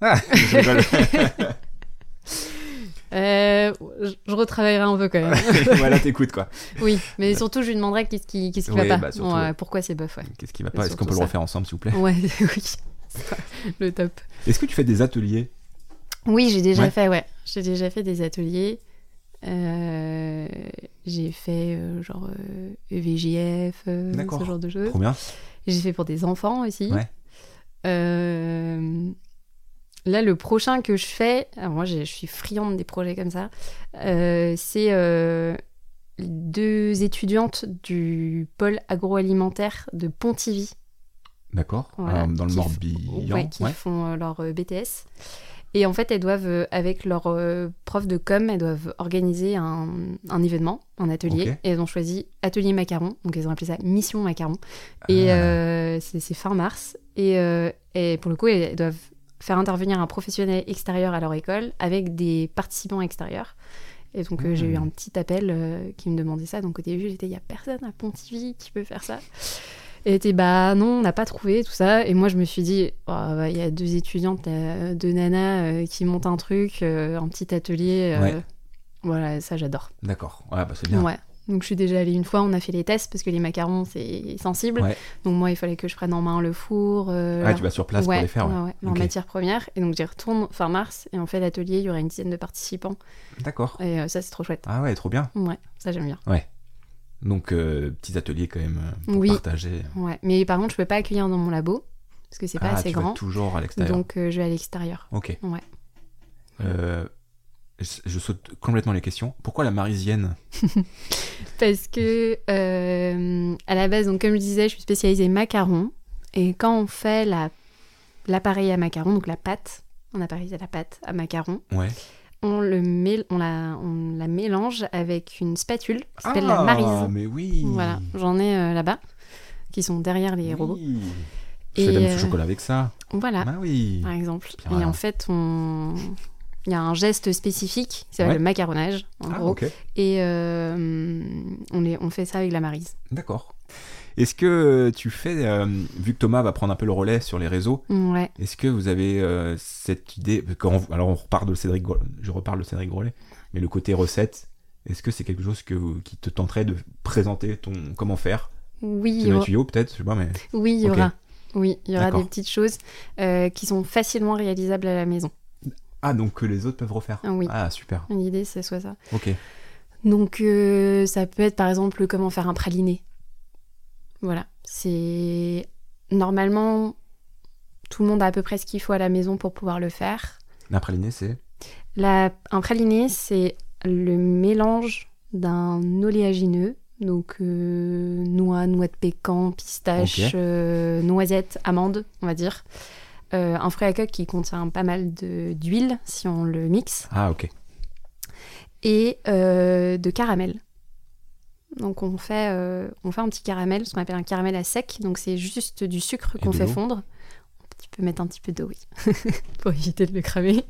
Ah. Euh, je, retravaillerai un peu quand même. voilà, t'écoutes quoi. oui, mais surtout, je lui demanderai qu'est-ce qui, qu'est-ce qui Oui, va pas. bah, surtout. Pourquoi c'est bof, ouais. Qu'est-ce qui va pas? Est-ce qu'on peut le refaire ensemble s'il vous plaît? Ouais, oui. Le top. Est-ce que tu fais des ateliers? Oui, j'ai déjà Ouais. fait, ouais. J'ai déjà fait des ateliers. Euh, j'ai fait euh, genre EVJF, D'accord. ce genre de choses. Trop bien. J'ai fait pour des enfants aussi. Ouais. Euh, là, le prochain que je fais, alors moi je suis friande des projets comme ça, euh, c'est euh, deux étudiantes du pôle agroalimentaire de Pontivy. D'accord. Voilà, Euh, dans le Morbihan. ouais, qui ouais. font leur BTS. Et en fait, elles doivent, avec leur prof de com, elles doivent organiser un, un événement, un atelier. Et elles ont choisi Atelier Macaron. Donc, elles ont appelé ça Mission Macaron. Et Ah, euh, c'est c'est fin mars. Et, euh, et pour le coup, elles doivent faire intervenir un professionnel extérieur à leur école avec des participants extérieurs. Et donc, euh, j'ai eu Hmm. un petit appel euh, qui me demandait ça. Donc, au début, j'étais, il n'y a personne à Pontivy qui peut faire ça. Et était, bah non, on n'a pas trouvé tout ça. Et moi, je me suis dit, Oh, bah, il y a deux étudiantes, euh, deux nanas qui montent un truc, un petit atelier. Ouais. Voilà, ça, j'adore. D'accord. Ouais, bah c'est bien. Ouais. Donc je suis déjà allée une fois, on a fait les tests parce que les macarons c'est sensible. Ouais. Donc moi il fallait que je prenne en main le four. euh, Ah, tu vas sur place ouais, pour les faire. ouais. ouais, ouais, en matière première. Et donc j'y retourne fin mars et on fait l'atelier, il y aura une dizaine de participants. D'accord. Et euh, ça c'est trop chouette. Ah ouais, trop bien. Ouais, ça j'aime bien. Donc euh, petits ateliers quand même euh, pour Oui. partager. Ouais. Mais par contre je peux pas accueillir dans mon labo parce que c'est pas ah, assez tu vas grand. toujours à l'extérieur. Donc je vais à l'extérieur. Ok. Ouais. Je, saute complètement les questions. Pourquoi la marisienne? Parce que, euh, à la base, donc, comme je disais, je suis spécialisée macaron. Et quand on fait la- l'appareil à macaron, donc la pâte, on appareille à la pâte à macaron, Ouais. on, le mél- on, la, on la mélange avec une spatule qui s'appelle la marise. Ah, mais oui. Voilà, j'en ai euh, là-bas, qui sont derrière les Oui. robots. Je fais de la mousse au euh, chocolat avec ça. Voilà, Ah oui. par exemple. Bien. Et en fait, on... il y a un geste spécifique s'appelle Ouais. le macaronnage, en Ah, gros. Et euh, on, fait ça avec la marise. D'accord. Est-ce que tu fais, euh, vu que Thomas va prendre un peu le relais sur les réseaux, Ouais. est-ce que vous avez euh, cette idée quand on- Alors on repart de Cédric, je reparle de Cédric Grolet, mais le côté recette, est-ce que c'est quelque chose que, qui te tenterait de présenter ton comment faire? Oui, C'est aura, tuyaux peut-être, je sais pas, mais oui, il y aura. Oui, il y aura des petites choses euh, qui sont facilement réalisables à la maison. Ah donc que les autres peuvent refaire. Ah oui. Ah super. L'idée, c'est soit ça. Ok. Donc, euh, ça peut être par exemple comment faire un praliné. Voilà. C'est. Normalement, tout le monde a à peu près ce qu'il faut à la maison pour pouvoir le faire. Un praliné c'est La... Un praliné, c'est le mélange d'un oléagineux, donc euh, noix, noix de pécan, pistache, Ok. euh, noisette, amande, on va dire. Euh, un fruit à coque qui contient pas mal d'huile si on le mixe, ah ok. et euh, de caramel. Donc on fait, euh, on fait un petit caramel, ce qu'on appelle un caramel à sec, donc c'est juste du sucre qu'on fait fondre. Tu peux mettre un petit peu d'eau, oui, pour éviter de le cramer.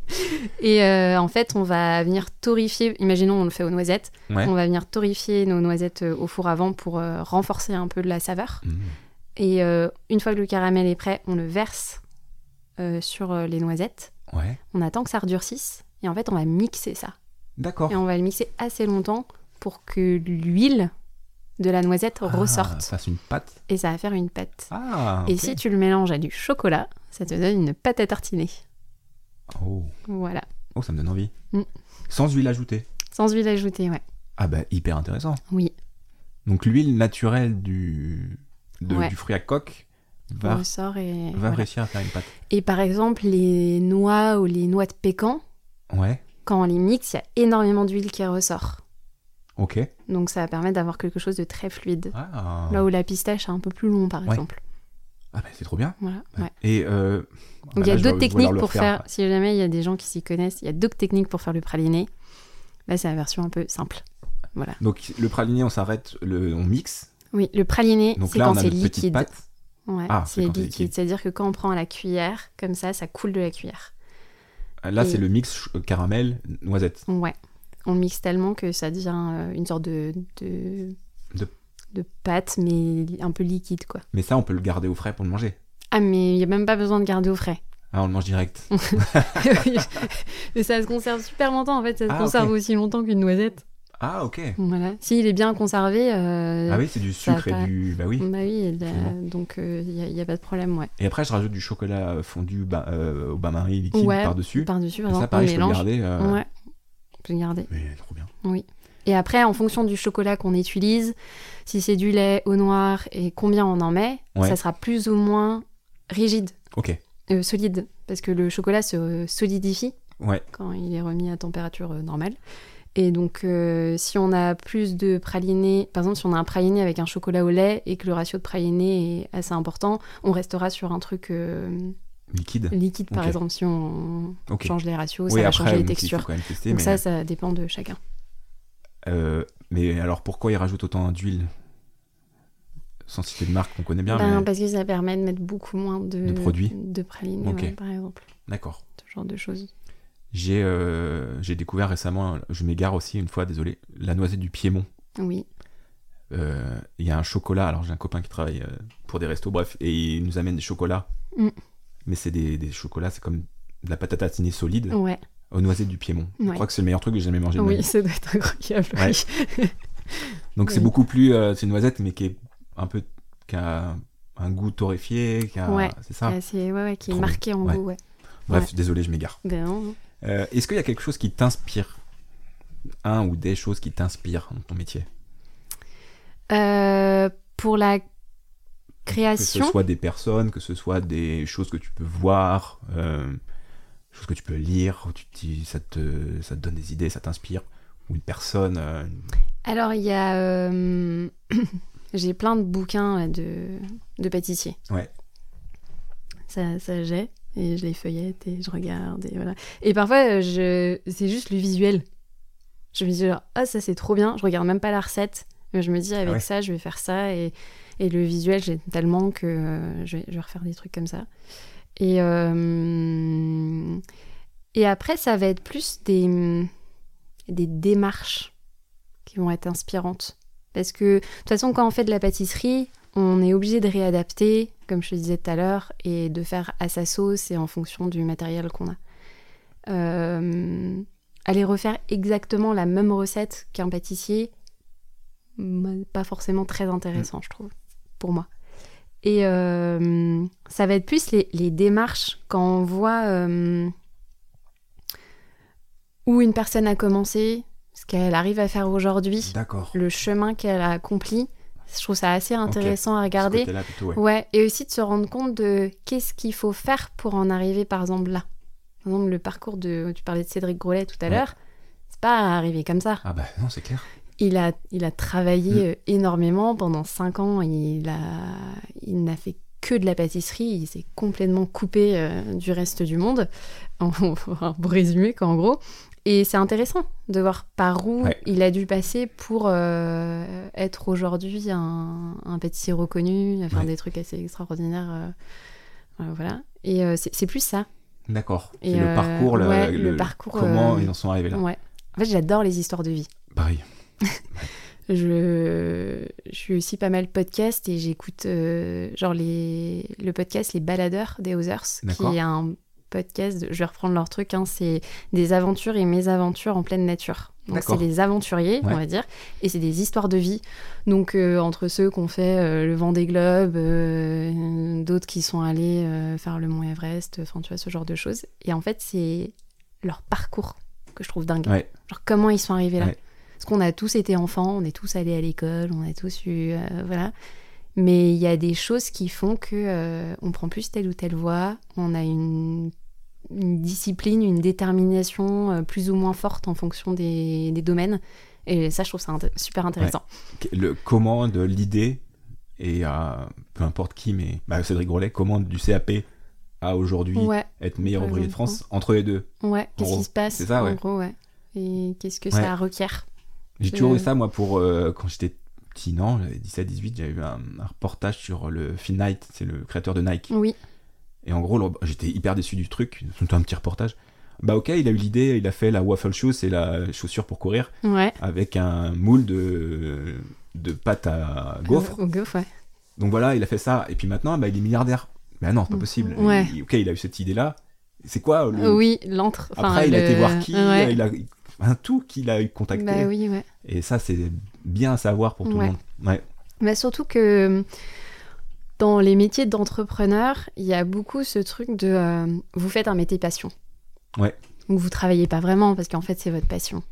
Et euh, en fait, on va venir torréfier, imaginons on le fait aux noisettes, Ouais. on va venir torréfier nos noisettes au four avant pour euh, renforcer un peu de la saveur. Mmh. Et euh, une fois que le caramel est prêt, on le verse euh, sur euh, les noisettes. Ouais. On attend que ça redurcisse. Et en fait, on va mixer ça. D'accord. Et on va le mixer assez longtemps pour que l'huile de la noisette Ah, ressorte. fasse une pâte. Et ça va faire une pâte. Ah. Et si tu le mélanges à du chocolat, ça te donne une pâte à tartiner. Oh. Voilà. oh, ça me donne envie. Mm. Sans huile ajoutée. Sans huile ajoutée, ouais. Ah bah hyper intéressant. Oui. Donc l'huile naturelle du, de- Ouais. du fruit à coque va, ressort et. va voilà. réussir à faire une pâte. Et par exemple, les noix ou les noix de pécan, Ouais, quand on les mixe, il y a énormément d'huile qui ressort. ok. Donc ça va permettre d'avoir quelque chose de très fluide. Ah, Là où la pistache est un peu plus long, par Ouais. exemple. Ah bah, c'est trop bien. Voilà. Ouais. ouais. Et euh, Donc bah il y a d'autres techniques pour faire, si jamais il y a des gens qui s'y connaissent, il y a d'autres techniques pour faire le praliné. Là, c'est la version un peu simple. Voilà. Donc le praliné, on s'arrête, le, on mixe. Oui, le praliné, c'est là, quand c'est liquide. pâte. Ouais, Ah, c'est liquide. C'est-à-dire que quand on prend la cuillère, comme ça, ça coule de la cuillère. Là, Et- c'est le mix ch- caramel noisette. Ouais. On le mixe tellement que ça devient euh, une sorte de, de, De- de pâte, mais un peu liquide, quoi. Mais ça, on peut le garder au frais pour le manger. Ah, mais il n'y a même pas besoin de garder au frais. Ah, on le mange direct. mais ça se conserve super longtemps, en fait. Ça se Ah, conserve aussi longtemps qu'une noisette. Ah, ok. Voilà. S'il est bien conservé, euh, Ah oui, c'est du sucre et du... Bah oui. bah oui, donc il n'y a, pas de problème, ouais. Et après, je rajoute du chocolat fondu euh, au bain-marie liquide Ouais, par-dessus. Par-dessus, ça, pareil, je peux le garder. euh, Ouais, on peut le garder. Mais trop bien. Et après, en fonction du chocolat qu'on utilise, si c'est du lait au noir et combien on en met, Ouais. ça sera plus ou moins rigide, Ok. euh, solide, parce que le chocolat se euh, solidifie Ouais. quand il est remis à température euh, normale. Et donc, euh, si on a plus de praliné, par exemple, si on a un praliné avec un chocolat au lait et que le ratio de praliné est assez important, on restera sur un truc euh, Liquide. liquide, par exemple, si on change les ratios, oui, ça va après, changer les textures. tester. Donc mais... ça, ça dépend de chacun. Euh, mais alors, pourquoi ils rajoutent autant d'huile? Sans citer de marque qu'on connaît bien, Ben, mais... Parce que ça permet de mettre beaucoup moins de, De produits. de praliné, ouais, par exemple. D'accord. Ce genre de choses. J'ai euh, découvert récemment, je m'égare aussi une fois, désolé, la noisette du Piémont. Oui. Euh, Il y a un chocolat, alors j'ai un copain qui travaille euh, pour des restos, bref, et il nous amène des chocolats. Mm. Mais c'est des, des chocolats, c'est comme de la à tartiner solide Ouais. aux noisettes du Piémont. Je crois que c'est le meilleur truc que j'ai jamais mangé de Oui, ça doit être incroyable. Ouais. oui. Donc c'est beaucoup plus, euh, c'est une noisette, mais qui est un peu, qui a un goût torréfié, qui a, Ouais. c'est ça. C'est ouais, ouais, qui est marqué en goût, ouais. Bref, désolé, je m'égare. Ben non. Euh, Est-ce qu'il y a quelque chose qui t'inspire? Un ou des choses qui t'inspirent dans ton métier? Euh, pour la Que ce création, soit des personnes, que ce soit des choses que tu peux voir, euh, chose que tu peux lire, tu, tu- ça, te, ça te donne des idées, ça t'inspire, ou une personne. euh, Alors, il y a. j'ai plein de bouquins de, de pâtissiers. Ouais. Ça, ça j'ai. Et je les feuillette et je regarde. Et voilà. Et parfois, euh, je... c'est juste le visuel. Je me dis, genre, ah, ça c'est trop bien. Je regarde même pas la recette. Mais je me dis, avec Ah ouais. ça, je vais faire ça. Et, et le visuel, j'ai tellement que euh, je, vais, je vais refaire des trucs comme ça. Et, euh, et après, ça va être plus des, des démarches qui vont être inspirantes. Parce que de toute façon, quand on fait de la pâtisserie, on est obligé de réadapter, comme je te disais tout à l'heure, et de faire à sa sauce et en fonction du matériel qu'on a. Euh, aller refaire exactement la même recette qu'un pâtissier, mm, pas forcément très intéressant, je trouve, pour moi. Et euh, ça va être plus les, les démarches quand on voit euh, où une personne a commencé, ce qu'elle arrive à faire aujourd'hui, le chemin qu'elle a accompli. Je trouve ça assez intéressant à regarder. Plutôt, ouais. Ouais, et aussi de se rendre compte de qu'est-ce qu'il faut faire pour en arriver, par exemple, là. Par exemple, le parcours de. Tu parlais de Cédric Grolet tout à Ouais. l'heure. C'est pas arrivé comme ça. Ah bah non, c'est clair. Il a, il a travaillé Mm. euh, énormément pendant cinq ans. Il, a, il n'a fait que de la pâtisserie. Il s'est complètement coupé euh, du reste du monde. En, pour résumer, quoi, en gros. Et c'est intéressant de voir par où Ouais. il a dû passer pour euh, être aujourd'hui un, un pâtissier reconnu, faire Ouais. des trucs assez extraordinaires. euh, euh, voilà. Et euh, c'est plus ça. D'accord. Et le parcours, le, ouais, le- le parcours, comment ils en sont arrivés là. Ouais. En fait, j'adore les histoires de vie. Pareil. Je, je suis aussi pas mal podcast et j'écoute genre les, le podcast Les Baladeurs des Others, qui est un podcast, je vais reprendre leur truc, hein, c'est des aventures et mésaventures en pleine nature. Donc c'est les aventuriers, Ouais. on va dire, et c'est des histoires de vie. Donc euh, entre ceux qui ont fait euh, le Vendée Globe, euh, d'autres qui sont allés faire le Mont Everest, enfin tu vois ce genre de choses. Et en fait c'est leur parcours que je trouve dingue. Ouais. Genre comment ils sont arrivés là. Ouais. Parce qu'on a tous été enfants, on est tous allés à l'école, on a tous eu... voilà. Mais il y a des choses qui font que on prend plus telle ou telle voie, on a une, une discipline, une détermination euh, plus ou moins forte en fonction des, des domaines. Et ça, je trouve ça int- super intéressant. Le comment de l'idée et à peu importe qui, mais bah, Cédric Grolet, comment du CAP à aujourd'hui Ouais, être meilleur ouvrier de France entre les deux? ouais. Qu'est-ce gros, qui se passe c'est ça, en ouais. gros, ouais. Et qu'est-ce que ça requiert? J'ai toujours eu Euh. ça, moi, pour euh, quand j'étais petit, non, j'avais 17-18, j'avais vu un, un reportage sur le Phil Knight, c'est le créateur de Nike. Oui, Et en gros, j'étais hyper déçu du truc, c'était un petit reportage. Bah ok, il a eu l'idée, il a fait la waffle shoe, c'est la chaussure pour courir, ouais. avec un moule de, de pâte à gaufre. Au gaufre, ouais. Donc voilà, il a fait ça. Et puis maintenant, bah, il est milliardaire. Bah non, c'est pas possible. Ouais. Il- ok, il a eu cette idée-là. C'est quoi le... Oui, l'entre. enfin, Après, il a été voir qui, il a un tout qu'il a eu contacté. Bah oui, ouais. Et ça, c'est bien à savoir pour tout le monde. Ouais. Mais surtout que dans les métiers d'entrepreneur, il y a beaucoup ce truc de euh, vous faites un métier passion. Ouais. Donc vous travaillez pas vraiment parce qu'en fait c'est votre passion.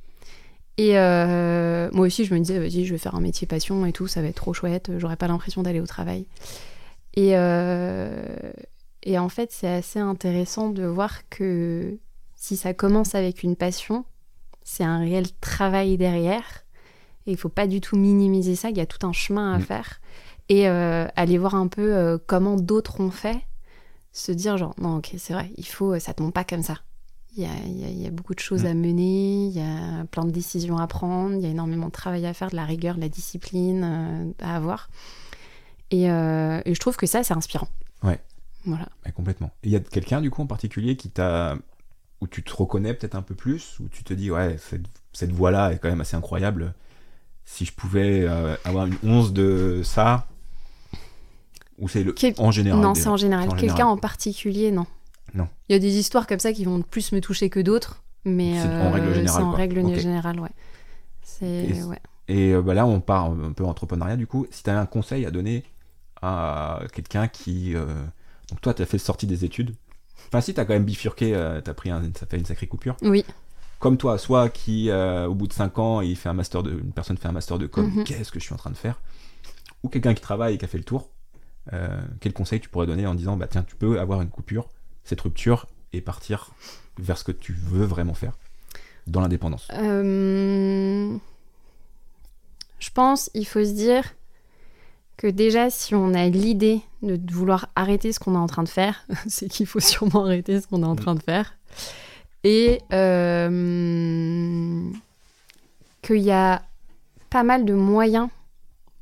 Et euh, moi aussi je me disais vas-y je vais faire un métier passion et tout, ça va être trop chouette, j'aurais pas l'impression d'aller au travail. Et, euh, et en fait c'est assez intéressant de voir que si ça commence avec une passion, c'est un réel travail derrière. Et il faut pas du tout minimiser ça, il y a tout un chemin à Mm. faire. Et euh, aller voir un peu euh, comment d'autres ont fait, se dire genre non ok c'est vrai, il faut, ça tombe pas comme ça. Il y a, il y a- il y a beaucoup de choses Mm. à mener, il y a plein de décisions à prendre, il y a énormément de travail à faire, de la rigueur, de la discipline euh, à avoir. Et, et je trouve que ça c'est inspirant. Ouais. Voilà. Ouais, complètement. Il y a quelqu'un, du coup, en particulier, qui t'a. où tu te reconnais peut-être un peu plus, où tu te dis, ouais, cette, cette voix-là est quand même assez incroyable. Si je pouvais avoir une once de ça. Ou c'est le. Quel- En général. non, c'est en général. Quelqu'un en particulier, non. Non. Il y a des histoires comme ça qui vont plus me toucher que d'autres, mais C'est en règle euh, générale, c'est en règle générale, ouais. Et- ouais. Et euh, bah là, on part un peu entrepreneuriat, du coup. Si tu avais un conseil à donner à quelqu'un qui. euh, Donc, toi, tu as fait sortie des études. Enfin, si, tu as quand même bifurqué, euh, t'as pris un... ça fait une sacrée coupure. Oui. Comme toi, soit qui, euh, au bout de 5 ans, il fait un master de... une personne fait un master de com, Mhm. qu'est-ce que je suis en train de faire? Ou quelqu'un qui travaille et qui a fait le tour. Euh, quel conseil tu pourrais donner en disant, bah tiens, tu peux avoir une coupure, cette rupture, et partir vers ce que tu veux vraiment faire dans l'indépendance? Euh, Je pense il faut se dire que déjà, si on a l'idée de vouloir arrêter ce qu'on est en train de faire, c'est qu'il faut sûrement arrêter ce qu'on est en train de faire. Et euh, qu'il y a pas mal de moyens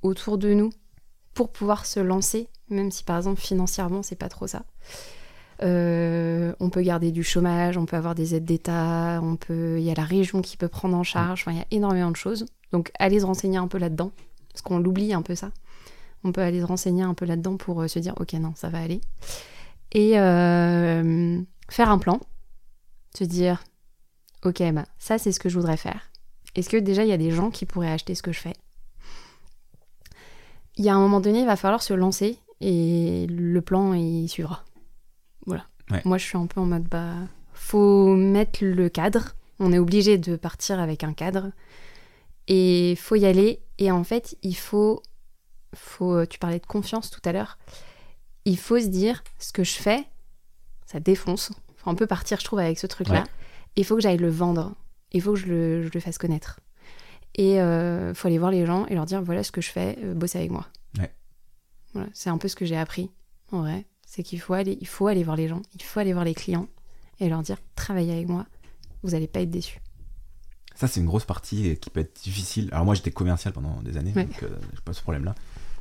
autour de nous pour pouvoir se lancer, même si par exemple financièrement, c'est pas trop ça. Euh, on peut garder du chômage, on peut avoir des aides d'État, on peut, il y a la région qui peut prendre en charge. Enfin, il y a énormément de choses. Donc, allez se renseigner un peu là-dedans, parce qu'on l'oublie un peu ça. On peut aller se renseigner un peu là-dedans pour euh, se dire, ok, non, ça va aller. Et euh, faire un plan, se dire, ok, bah ça c'est ce que je voudrais faire. Est-ce que déjà il y a des gens qui pourraient acheter ce que je fais? Il y a un moment donné, il va falloir se lancer et le plan il suivra. Voilà. Ouais. Moi je suis un peu en mode bah faut mettre le cadre. On est obligé de partir avec un cadre et faut y aller. Et en fait, il faut, faut. Tu parlais de confiance tout à l'heure. Il faut se dire ce que je fais, ça défonce. Faut un peu partir, je trouve, avec ce truc-là. Ouais. Il faut que j'aille le vendre. Il faut que je le, je le fasse connaître. Et euh, faut aller voir les gens et leur dire voilà ce que je fais, euh, bossez avec moi. Voilà, c'est un peu ce que j'ai appris en vrai. C'est qu'il faut aller, il faut aller voir les gens, il faut aller voir les clients et leur dire travaillez avec moi, vous n'allez pas être déçus. Ça, c'est une grosse partie qui peut être difficile. Alors, moi, j'étais commercial pendant des années, Ouais. donc euh, j'ai pas ce problème-là.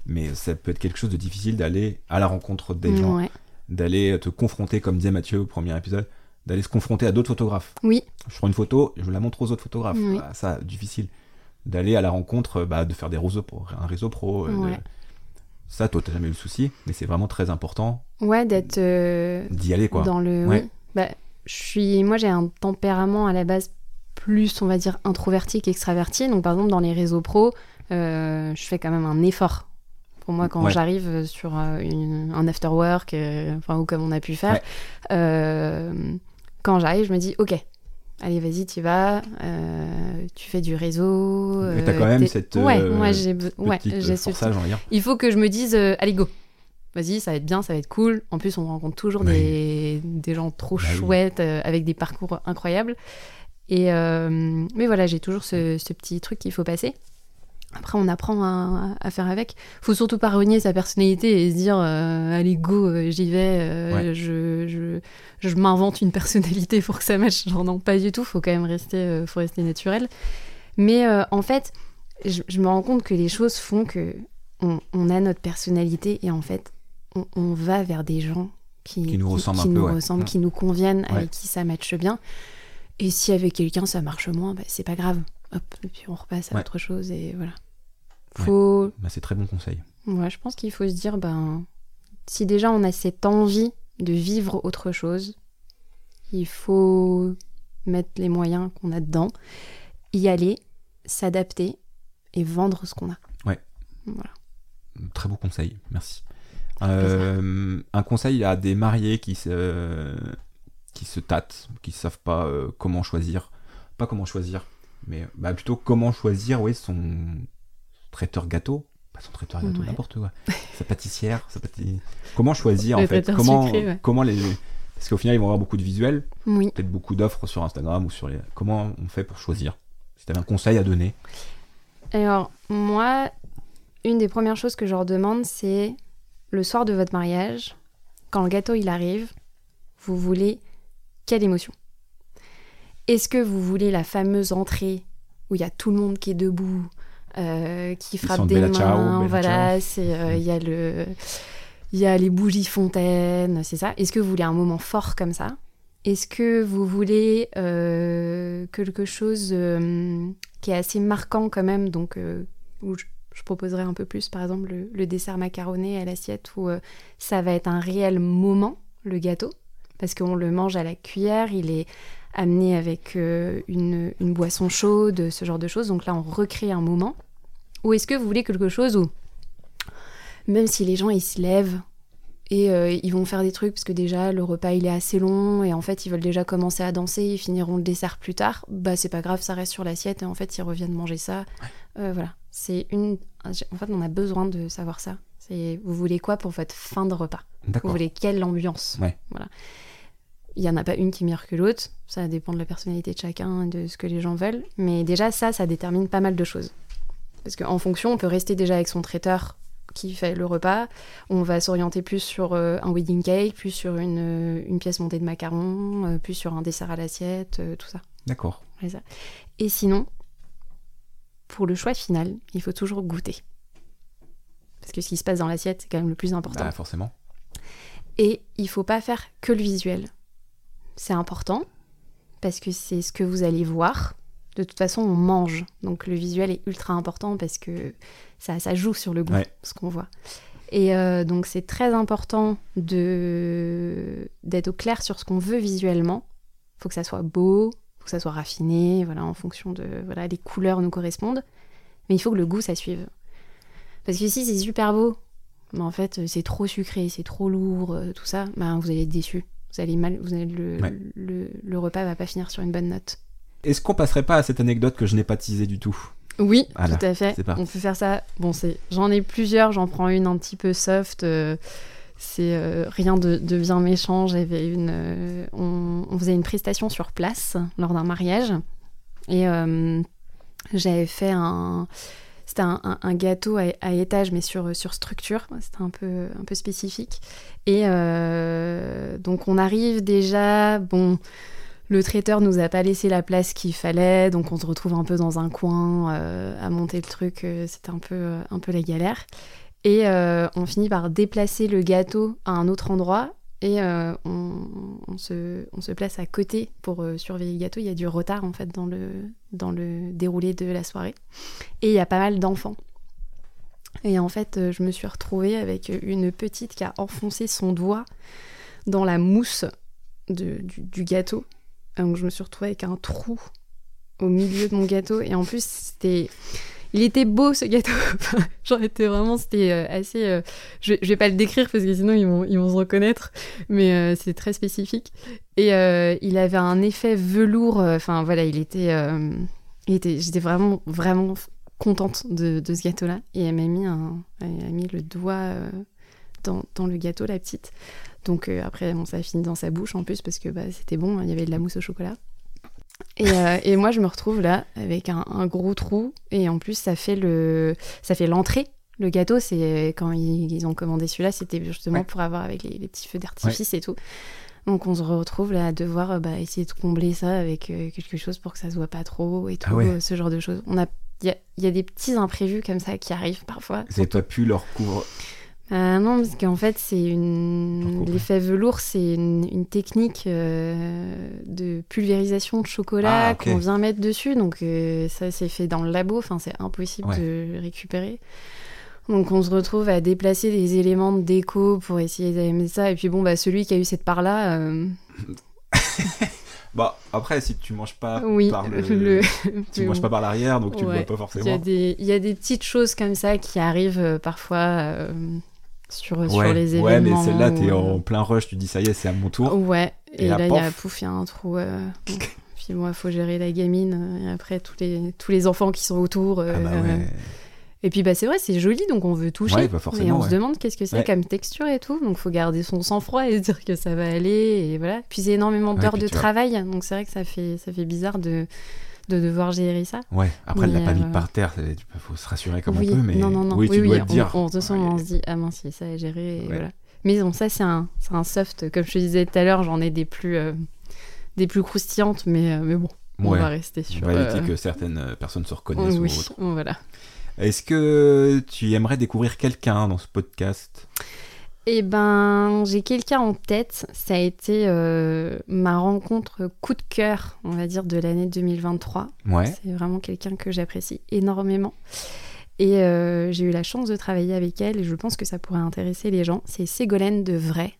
Mais ça peut être quelque chose de difficile d'aller à la rencontre des gens, Ouais. d'aller te confronter, comme disait Mathieu au premier épisode, d'aller se confronter à d'autres photographes. Oui, Je prends une photo, je la montre aux autres photographes. Oui. Ah, ça, difficile. D'aller à la rencontre, bah, de faire des réseaux pro, un réseau pro. euh, Ouais. Ça, toi, t'as jamais eu le souci, mais c'est vraiment très important ouais, d'être euh, d'y aller, quoi. dans le. Ouais. Oui. Bah, je suis, moi, j'ai un tempérament à la base plus, on va dire, introverti qu'extraverti. Donc, par exemple, dans les réseaux pro, euh, je fais quand même un effort. Pour moi, quand Ouais. j'arrive sur euh, une- un after work, enfin, ou comme on a pu faire, Ouais. quand j'arrive, je me dis, ok, allez, vas-y, tu vas, euh, tu fais du réseau. Mais t'as euh, quand même cette, Ouais, euh, moi, j'ai ouais, j'ai euh, ce il faut que je me dise, euh, allez, go. Vas-y, ça va être bien, ça va être cool. En plus, on rencontre toujours Oui. des, des gens trop Bah chouettes, euh, avec des parcours incroyables. Et euh, mais voilà, j'ai toujours ce, ce petit truc qu'il faut passer. Après, on apprend à, à faire avec. faut surtout pas renier sa personnalité et se dire, euh, allez, go, euh, j'y vais, euh, Ouais. je, je, je m'invente une personnalité pour que ça matche. Genre, non, pas du tout. Faut quand même rester, faut rester naturel. Mais en fait, je, je me rends compte que les choses font que on, on a notre personnalité et en fait, on, on va vers des gens qui, Qui nous ressemblent qui nous, ressemblent, qui nous conviennent, Ouais. avec qui ça matche bien. Et si avec quelqu'un ça marche moins, bah, c'est pas grave. Hop, et puis on repasse à autre chose et voilà. Faut, Bah, c'est très bon conseil. ouais, je pense qu'il faut se dire, ben, si déjà on a cette envie de vivre autre chose, il faut mettre les moyens qu'on a dedans, y aller, s'adapter et vendre ce qu'on a. Ouais. Voilà. Très beau conseil, merci. Euh, un conseil à des mariés qui se, qui se tâtent, qui savent pas euh, comment choisir, pas comment choisir, mais bah, plutôt comment choisir oui, son traiteur gâteau, pas son traiteur gâteau, Ouais. n'importe quoi, sa pâtissière, sa pâti- comment choisir en fait, comment, sucré, ouais. comment les, parce qu'au final ils vont avoir beaucoup de visuels, Oui. peut-être beaucoup d'offres sur Instagram ou sur les, comment on fait pour choisir? Si tu avais un conseil à donner, Alors, moi, une des premières choses que je leur demande, c'est le soir de votre mariage, quand le gâteau il arrive, vous voulez quelle émotion? Est-ce que vous voulez la fameuse entrée où il y a tout le monde qui est debout, euh, qui frappe des Bella mains, Ciao, voilà, c'est il y a le il y a les bougies fontaines, c'est ça. Est-ce que vous voulez un moment fort comme ça? Est-ce que vous voulez euh, quelque chose euh, qui est assez marquant quand même, donc où je, je proposerais un peu plus, par exemple le, le dessert macaroné à l'assiette où ça va être un réel moment, le gâteau, parce qu'on le mange à la cuillère, il est amené avec euh, une, une boisson chaude, ce genre de choses. Donc là, on recrée un moment. Ou est-ce que vous voulez quelque chose où, même si les gens ils se lèvent et euh, ils vont faire des trucs parce que déjà le repas il est assez long et en fait ils veulent déjà commencer à danser, ils finiront le dessert plus tard, bah c'est pas grave, ça reste sur l'assiette et en fait ils reviennent manger ça. Euh, voilà, c'est une. En fait, on a besoin de savoir ça. C'est vous voulez quoi pour votre fin de repas? Vous voulez quelle ambiance? Ouais. Voilà. il n'y en a pas une qui est meilleure que l'autre. Ça dépend de la personnalité de chacun et de ce que les gens veulent. Mais déjà, ça, ça détermine pas mal de choses. Parce qu'en fonction, on peut rester déjà avec son traiteur qui fait le repas. On va s'orienter plus sur euh, un wedding cake, plus sur une, euh, une pièce montée de macarons, euh, plus sur un dessert à l'assiette, tout ça. D'accord. Et sinon, pour le choix final, il faut toujours goûter. Parce que ce qui se passe dans l'assiette, c'est quand même le plus important. Bah, forcément. Et il faut pas faire que le visuel. C'est important parce que c'est ce que vous allez voir. De toute façon, on mange. Donc le visuel est ultra important parce que ça, ça joue sur le goût, ce qu'on voit. Et euh, donc c'est très important de d'être au clair sur ce qu'on veut visuellement. Il faut que ça soit beau, faut que ça soit raffiné, voilà, en fonction de voilà, les couleurs nous correspondent. Mais il faut que le goût ça suive. Parce que si c'est super beau, mais en fait c'est trop sucré, c'est trop lourd, euh, tout ça, bah, vous allez être déçu. Vous allez mal, vous allez, le, le, le, repas va pas finir sur une bonne note. Est-ce qu'on passerait pas à cette anecdote que je n'ai pas teasée du tout? Oui, tout à fait. On peut faire ça. Bon, c'est, j'en ai plusieurs. J'en prends une un petit peu soft. Euh, c'est euh, rien de, bien méchant. J'avais une, on, on, faisait une prestation sur place lors d'un mariage et j'avais fait un c'était un, gâteau à, étage, mais sur, sur structure. C'était un peu, un peu spécifique. Et euh, donc, on arrive déjà. Bon, le traiteur nous a pas laissé la place qu'il fallait, donc on se retrouve un peu dans un coin euh, à monter le truc. Euh, c'était un peu, un peu la galère. Et on finit par déplacer le gâteau à un autre endroit et euh, on, se, place à côté pour euh, surveiller le gâteau. Il y a du retard en fait dans le, déroulé de la soirée. Et il y a pas mal d'enfants. Et en fait, euh, je me suis retrouvée avec une petite qui a enfoncé son doigt dans la mousse du, gâteau. Donc je me suis retrouvée avec un trou au milieu de mon gâteau. Et en plus, c'était il était beau ce gâteau. J'en étais vraiment, c'était euh, assez. Euh, je, vais pas le décrire parce que sinon ils vont, ils vont se reconnaître, mais euh, c'est très spécifique. Et il avait un effet velours. Enfin voilà, il était. il était J'étais vraiment, vraiment contente de, ce gâteau-là. Et elle m'a mis, un, elle mis le doigt dans, dans, le gâteau, la petite. Donc après, bon, ça a fini dans sa bouche en plus parce que bah, c'était bon, il y avait de la mousse au chocolat. Euh, et, moi, je me retrouve là avec un, gros trou. Et en plus, ça fait le, ça fait l'entrée. Le gâteau, c'est quand ils, ont commandé celui-là, c'était justement pour avoir avec les, petits feux d'artifice et tout. Donc on se retrouve là à devoir euh, bah, essayer de combler ça avec euh, quelque chose pour que ça se voit pas trop et ah tout, ce genre de choses. On a, il y, y a, des petits imprévus comme ça qui arrivent parfois. Vous n'avez pas pu leur couvrir euh, non, parce qu'en fait, c'est une. L'effet velours, c'est une, technique euh, de pulvérisation de chocolat ah, qu'on vient mettre dessus. Donc, euh, ça, c'est fait dans le labo. Enfin, c'est impossible de récupérer. Donc, on se retrouve à déplacer des éléments de déco pour essayer d'aimer ça. Et puis, bon, bah, celui qui a eu cette part-là. bah, après, si tu manges pas par le. tu manges pas par l'arrière, donc tu le vois pas forcément. Y. Il y, a des petites choses comme ça qui arrivent parfois sur, les événements. Ouais, mais celle-là, t'es en plein rush, tu dis ça y est, c'est à mon tour. Ouais, et, là, il y a pouf, il y a un trou. Euh, puis moi, il faut gérer la gamine, euh, et après, tous les, tous les enfants qui sont autour. Euh, ah bah et puis, bah, c'est vrai, c'est joli, donc on veut toucher. Bah et on se demande qu'est-ce que c'est comme texture et tout. Donc, il faut garder son sang-froid et se dire que ça va aller. Et voilà. Puis, c'est énormément d'heures de travail. Donc, c'est vrai que ça fait, ça fait bizarre de de devoir gérer ça. Ouais, après, elle l'a pas mis euh, par terre, il faut se rassurer comme on peut, mais non, non, non. oui, tu dois te dire. On, on, on se dit, ah mince, ça à gérer, et voilà. Mais bon, ça, c'est un, un soft, comme je te disais tout à l'heure, j'en ai des plus, euh, des plus croustillantes, mais, euh, mais bon, on va rester sur... On va éviter que certaines personnes se reconnaissent oui, ou voilà. Est-ce que tu aimerais découvrir quelqu'un dans ce podcast? Eh ben, j'ai quelqu'un en tête. Ça a été euh, ma rencontre coup de cœur, on va dire, de l'année 2023. Ouais. C'est vraiment quelqu'un que j'apprécie énormément. Et euh, j'ai eu la chance de travailler avec elle et je pense que ça pourrait intéresser les gens. C'est Ségolène de Vrai.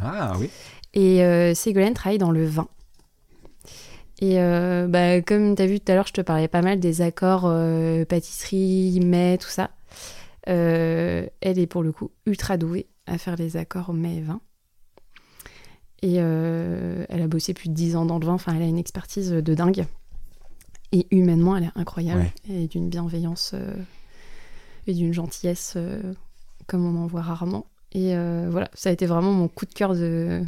Ah oui. Et euh, Ségolène travaille dans le vin. Et bah, comme tu as vu tout à l'heure, je te parlais pas mal des accords pâtisserie, mets, tout ça. elle est pour le coup ultra douée à faire les accords mai et vin. Et euh, elle a bossé plus de 10 ans dans le vin, enfin elle a une expertise de dingue. Et humainement, elle est incroyable. Et d'une bienveillance euh, et d'une gentillesse euh, comme on en voit rarement. Et voilà, ça a été vraiment mon coup de cœur de,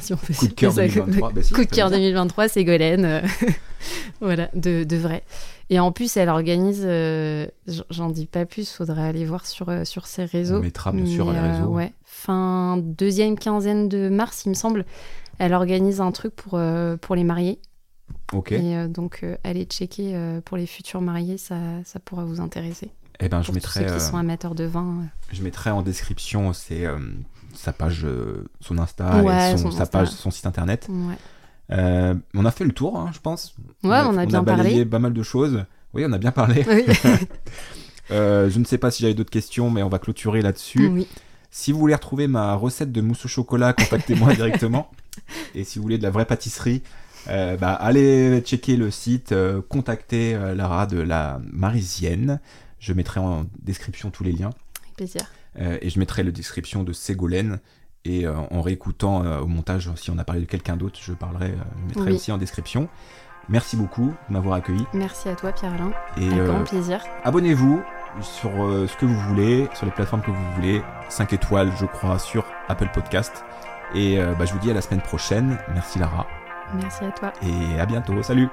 si on peut Coup de cœur citer ça comme- 2023. Bah si, Coup de tu peux cœur le dire. 2023, c'est Golène. euh, voilà, de, de vrai. Et en plus, elle organise, euh, j'en dis pas plus, faudrait aller voir sur, euh, sur ses réseaux. On mettra bien sûr les euh, réseaux. ouais, fin deuxième quinzaine de mars, il me semble, elle organise un truc pour, euh, pour les mariés. Ok. Et euh, donc, euh, allez checker euh, pour les futurs mariés, ça, ça pourra vous intéresser. Eh ben, je Pour tous mettrai, ceux qui euh, sont amateurs de vin. euh. je mettrai en description c'est, euh, sa page, euh, son Insta, Ouais, et son, son sa Insta. page, son site internet. Ouais, Euh, on a fait le tour, hein, je pense. ouais on a bien balayé parlé. pas mal de choses. Oui, on a bien parlé. Oui. Euh, je ne sais pas si j'avais d'autres questions, mais on va clôturer là-dessus. oui. Si vous voulez retrouver ma recette de mousse au chocolat, contactez-moi directement. Et si vous voulez de la vraie pâtisserie, euh, bah, allez checker le site, contactez Lara de la Marisienne. Je mettrai en description tous les liens. Avec plaisir. Euh, et je mettrai la description de Ségolène. Et euh, en réécoutant euh, au montage, si on a parlé de quelqu'un d'autre, je parlerai, euh, je mettrai Oui. aussi en description. Merci beaucoup de m'avoir accueilli. Merci à toi, Pierre-Alain. Et Avec grand plaisir. abonnez-vous sur ce que vous voulez, sur les plateformes que vous voulez. 5 étoiles, je crois, sur Apple Podcast. Et euh, bah, je vous dis à la semaine prochaine. Merci Lara. Merci à toi. Et à bientôt. Salut